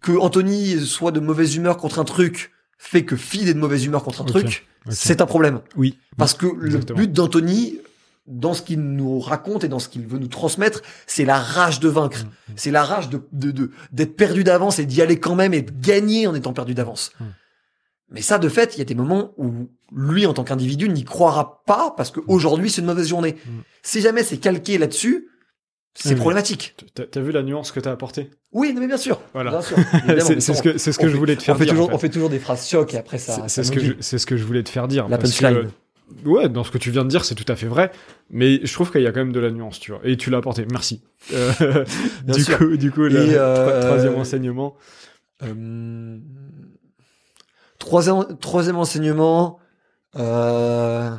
que Anthony soit de mauvaise humeur contre un truc fait que Feed est de mauvaise humeur contre un truc, c'est un problème. Oui. Parce que Exactement. le but d'Anthony, dans ce qu'il nous raconte et dans ce qu'il veut nous transmettre, c'est la rage de vaincre. Mm, C'est la rage de de- de- d'être perdu d'avance et d'y aller quand même et de gagner en étant perdu d'avance. Mm. Mais ça, de fait, il y a des moments où lui, en tant qu'individu, n'y croira pas parce qu'aujourd'hui, c'est une mauvaise journée. Mm. Si jamais c'est calqué là-dessus, c'est Oui, problématique. T'as- vu la nuance que t'as apportée? Oui, mais bien sûr. Voilà. Bien sûr. évidemment, C'est ce que c'est ce que on je voulais te faire on fait dire. en toujours, fait. on fait toujours des phrases choc et après ça. C'est ce que c'est ce que je voulais te faire dire. La parce punchline. que- ouais, dans ce que tu viens de dire, c'est tout à fait vrai. Mais je trouve qu'il y a quand même de la nuance, tu vois. Et tu l'as apporté. Merci. Euh, du sûr. coup, du coup, le euh, tro- troisième enseignement. Euh, troisième, troisième enseignement. Euh...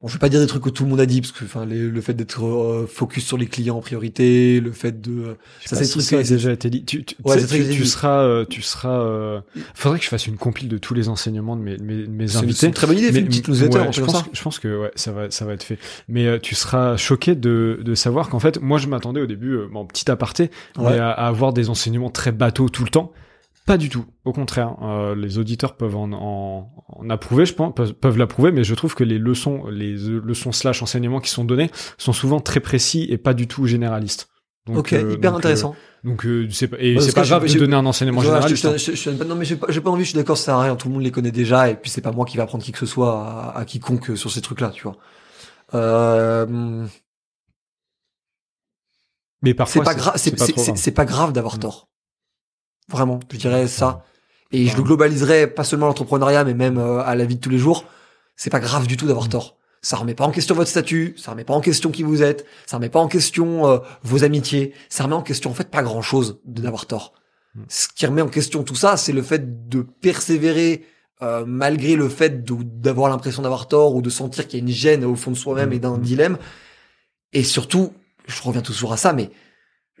Bon, je vais pas dire des trucs que tout le monde a dit parce que, enfin, le fait d'être euh, focus sur les clients en priorité, le fait de. euh, Ça, c'est si truc ça a que- déjà été dit. Tu, tu, Ouais, tu tu- seras, euh, tu seras. euh, Faudrait que je fasse une compile de tous les enseignements de mes, mes, mes C'est c'est invités. une très bonne idée, fais une petite newsletter, ouais, je pense, ça. je pense que ouais, ça va, ça va être fait. Mais euh, tu seras choqué de, de savoir qu'en fait, moi, je m'attendais au début, euh, bon, petit aparté, Ouais. mais à, à avoir des enseignements très bateaux tout le temps. Pas du tout. Au contraire, euh, les auditeurs peuvent en, en, en approuver, je pense, peuvent, l'approuver, mais je trouve que les leçons, les euh, leçons slash enseignements qui sont donnés sont souvent très précis et pas du tout généralistes. Donc, ok, euh, hyper donc, intéressant. euh, donc euh, c'est pas, grave de donner un enseignement Voilà, généraliste. je- je- je- je- non mais j'ai pas, pas envie, je suis d'accord, ça sert à rien, tout le monde les connaît déjà, et puis c'est pas moi qui va apprendre qui que ce soit à, à quiconque sur ces trucs-là, tu vois. Euh, Mais parfois, c'est, pas pas grave d'avoir Mm. tort. Vraiment, je dirais ça. Et je le globaliserais pas seulement à l'entrepreneuriat, mais même euh, à la vie de tous les jours. C'est pas grave du tout d'avoir Mm. tort. Ça remet pas en question votre statut, ça remet pas en question qui vous êtes, ça remet pas en question euh, vos amitiés, ça remet en question en fait pas grand chose d'avoir tort. Mm. Ce qui remet en question tout ça, c'est le fait de persévérer euh, malgré le fait d'avoir l'impression d'avoir tort ou de sentir qu'il y a une gêne au fond de soi-même Mm. et d'un Mm. dilemme. Et surtout, je reviens toujours à ça, mais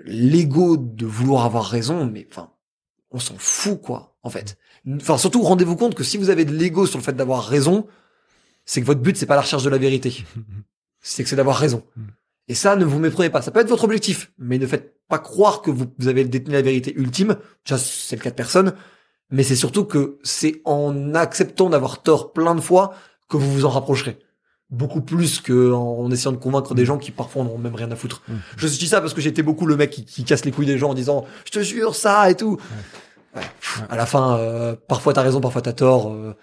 l'ego de vouloir avoir raison, mais enfin, on s'en fout quoi, en fait. Enfin, surtout rendez-vous compte que si vous avez de l'ego sur le fait d'avoir raison, c'est que votre but c'est pas la recherche de la vérité, c'est que c'est d'avoir raison. Mm. Et ça, ne vous méprenez pas. Ça peut être votre objectif, mais ne faites pas croire que vous, vous avez détenu la vérité ultime. Déjà, c'est le cas de personne. Mais c'est surtout que c'est en acceptant d'avoir tort plein de fois que vous vous en rapprocherez. Beaucoup plus que en essayant de convaincre des gens qui parfois n'ont même rien à foutre. Mm. Je dis ça parce que j'étais beaucoup le mec qui, qui casse les couilles des gens en disant je te jure ça et tout. Ouais. À la fin, euh, parfois t'as raison, parfois t'as tort. euh,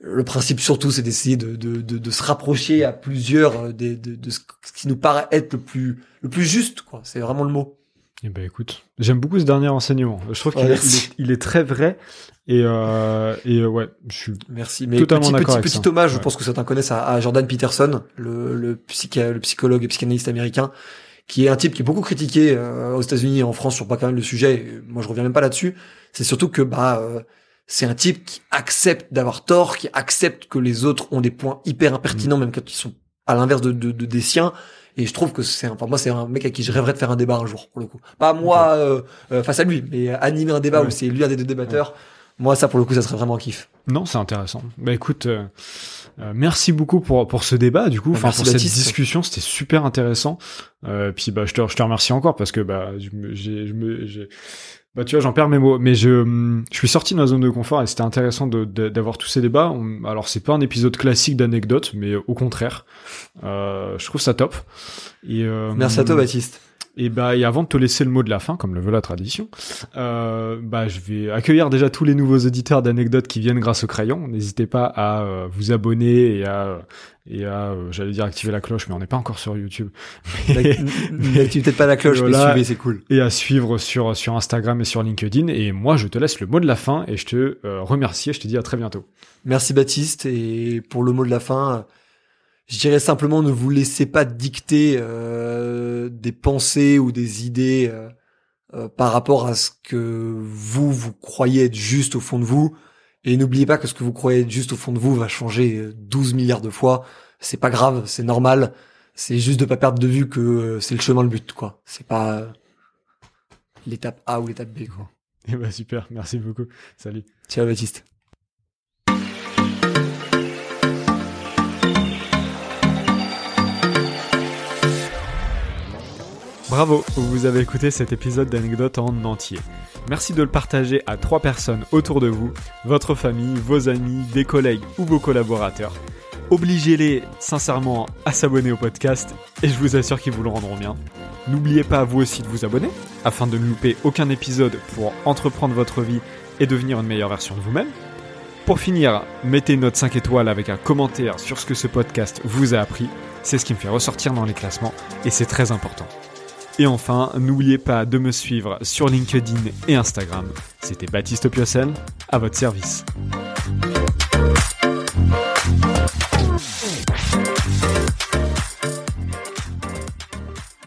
le principe surtout, c'est d'essayer de, de, de, de se rapprocher à plusieurs euh, de, de ce qui nous paraît être le plus le plus juste. quoi. C'est vraiment le mot. Eh ben écoute, j'aime beaucoup ce dernier enseignement. Je trouve qu'il est, il est, il est très vrai et euh, et ouais, je suis Merci. Mais Totalement petit, petit, avec petit ça. hommage, je pense que certains connaissent à, à Jordan Peterson, le, le, psycha- le psychologue et psychanalyste américain, qui est un type qui est beaucoup critiqué euh, aux États-Unis et en France sur pas quand même le sujet. Et moi, je reviens même pas là-dessus. C'est surtout que bah euh, c'est un type qui accepte d'avoir tort, qui accepte que les autres ont des points hyper impertinents, même quand ils sont à l'inverse de, de, de- des siens. Et je trouve que c'est, enfin moi, c'est un mec à qui je rêverais de faire un débat un jour, pour le coup. Pas moi euh, euh, face à lui, mais animer un débat Ouais. où c'est lui un des deux débatteurs. Moi, ça, pour le coup, ça serait vraiment un kiff. Non, c'est intéressant. Bah écoute, euh, euh, merci beaucoup pour pour ce débat. Du coup, Bah, enfin pour cette discussion, c'était super intéressant. Euh, puis bah je te je te remercie encore parce que bah je me j'ai je me j'ai- bah tu vois j'en perds mes mots, mais je je suis sorti de ma zone de confort et c'était intéressant d'avoir tous ces débats. Alors c'est pas un épisode classique d'anecdotes, mais au contraire, euh, je trouve ça top. Euh, Merci à toi, Baptiste. Et bah, et avant de te laisser le mot de la fin, comme le veut la tradition, euh, bah, je vais accueillir déjà tous les nouveaux auditeurs d'anecdotes qui viennent grâce au crayon. N'hésitez pas à euh, vous abonner et à, et à, euh, j'allais dire activer la cloche, mais on n'est pas encore sur YouTube. Mais- N'active peut-être pas la cloche, mais Voilà. suivez, c'est cool. et à suivre sur sur Instagram et sur LinkedIn. Et moi, je te laisse le mot de la fin et je te euh, remercie. Et je te dis à très bientôt. Merci Baptiste. Et pour le mot de la fin, je dirais simplement ne vous laissez pas dicter euh, des pensées ou des idées euh, euh, par rapport à ce que vous, vous croyez être juste au fond de vous. Et n'oubliez pas que ce que vous croyez être juste au fond de vous va changer euh, 12 milliards de fois. C'est pas grave, c'est normal. C'est juste de pas perdre de vue que euh, c'est le chemin le but, quoi. C'est pas euh, l'étape A ou l'étape B, quoi. Et bah super, merci beaucoup. Salut. Ciao Baptiste. Bravo, vous avez écouté cet épisode d'anecdote en entier. Merci de le partager à trois personnes autour de vous, votre famille, vos amis, des collègues ou vos collaborateurs. Obligez-les sincèrement à s'abonner au podcast et je vous assure qu'ils vous le rendront bien. N'oubliez pas vous aussi de vous abonner afin de ne louper aucun épisode pour entreprendre votre vie et devenir une meilleure version de vous-même. Pour finir, mettez une note 5 étoiles avec un commentaire sur ce que ce podcast vous a appris. C'est ce qui me fait ressortir dans les classements et c'est très important. Et enfin, n'oubliez pas de me suivre sur LinkedIn et Instagram. C'était Baptiste Piocel, à votre service.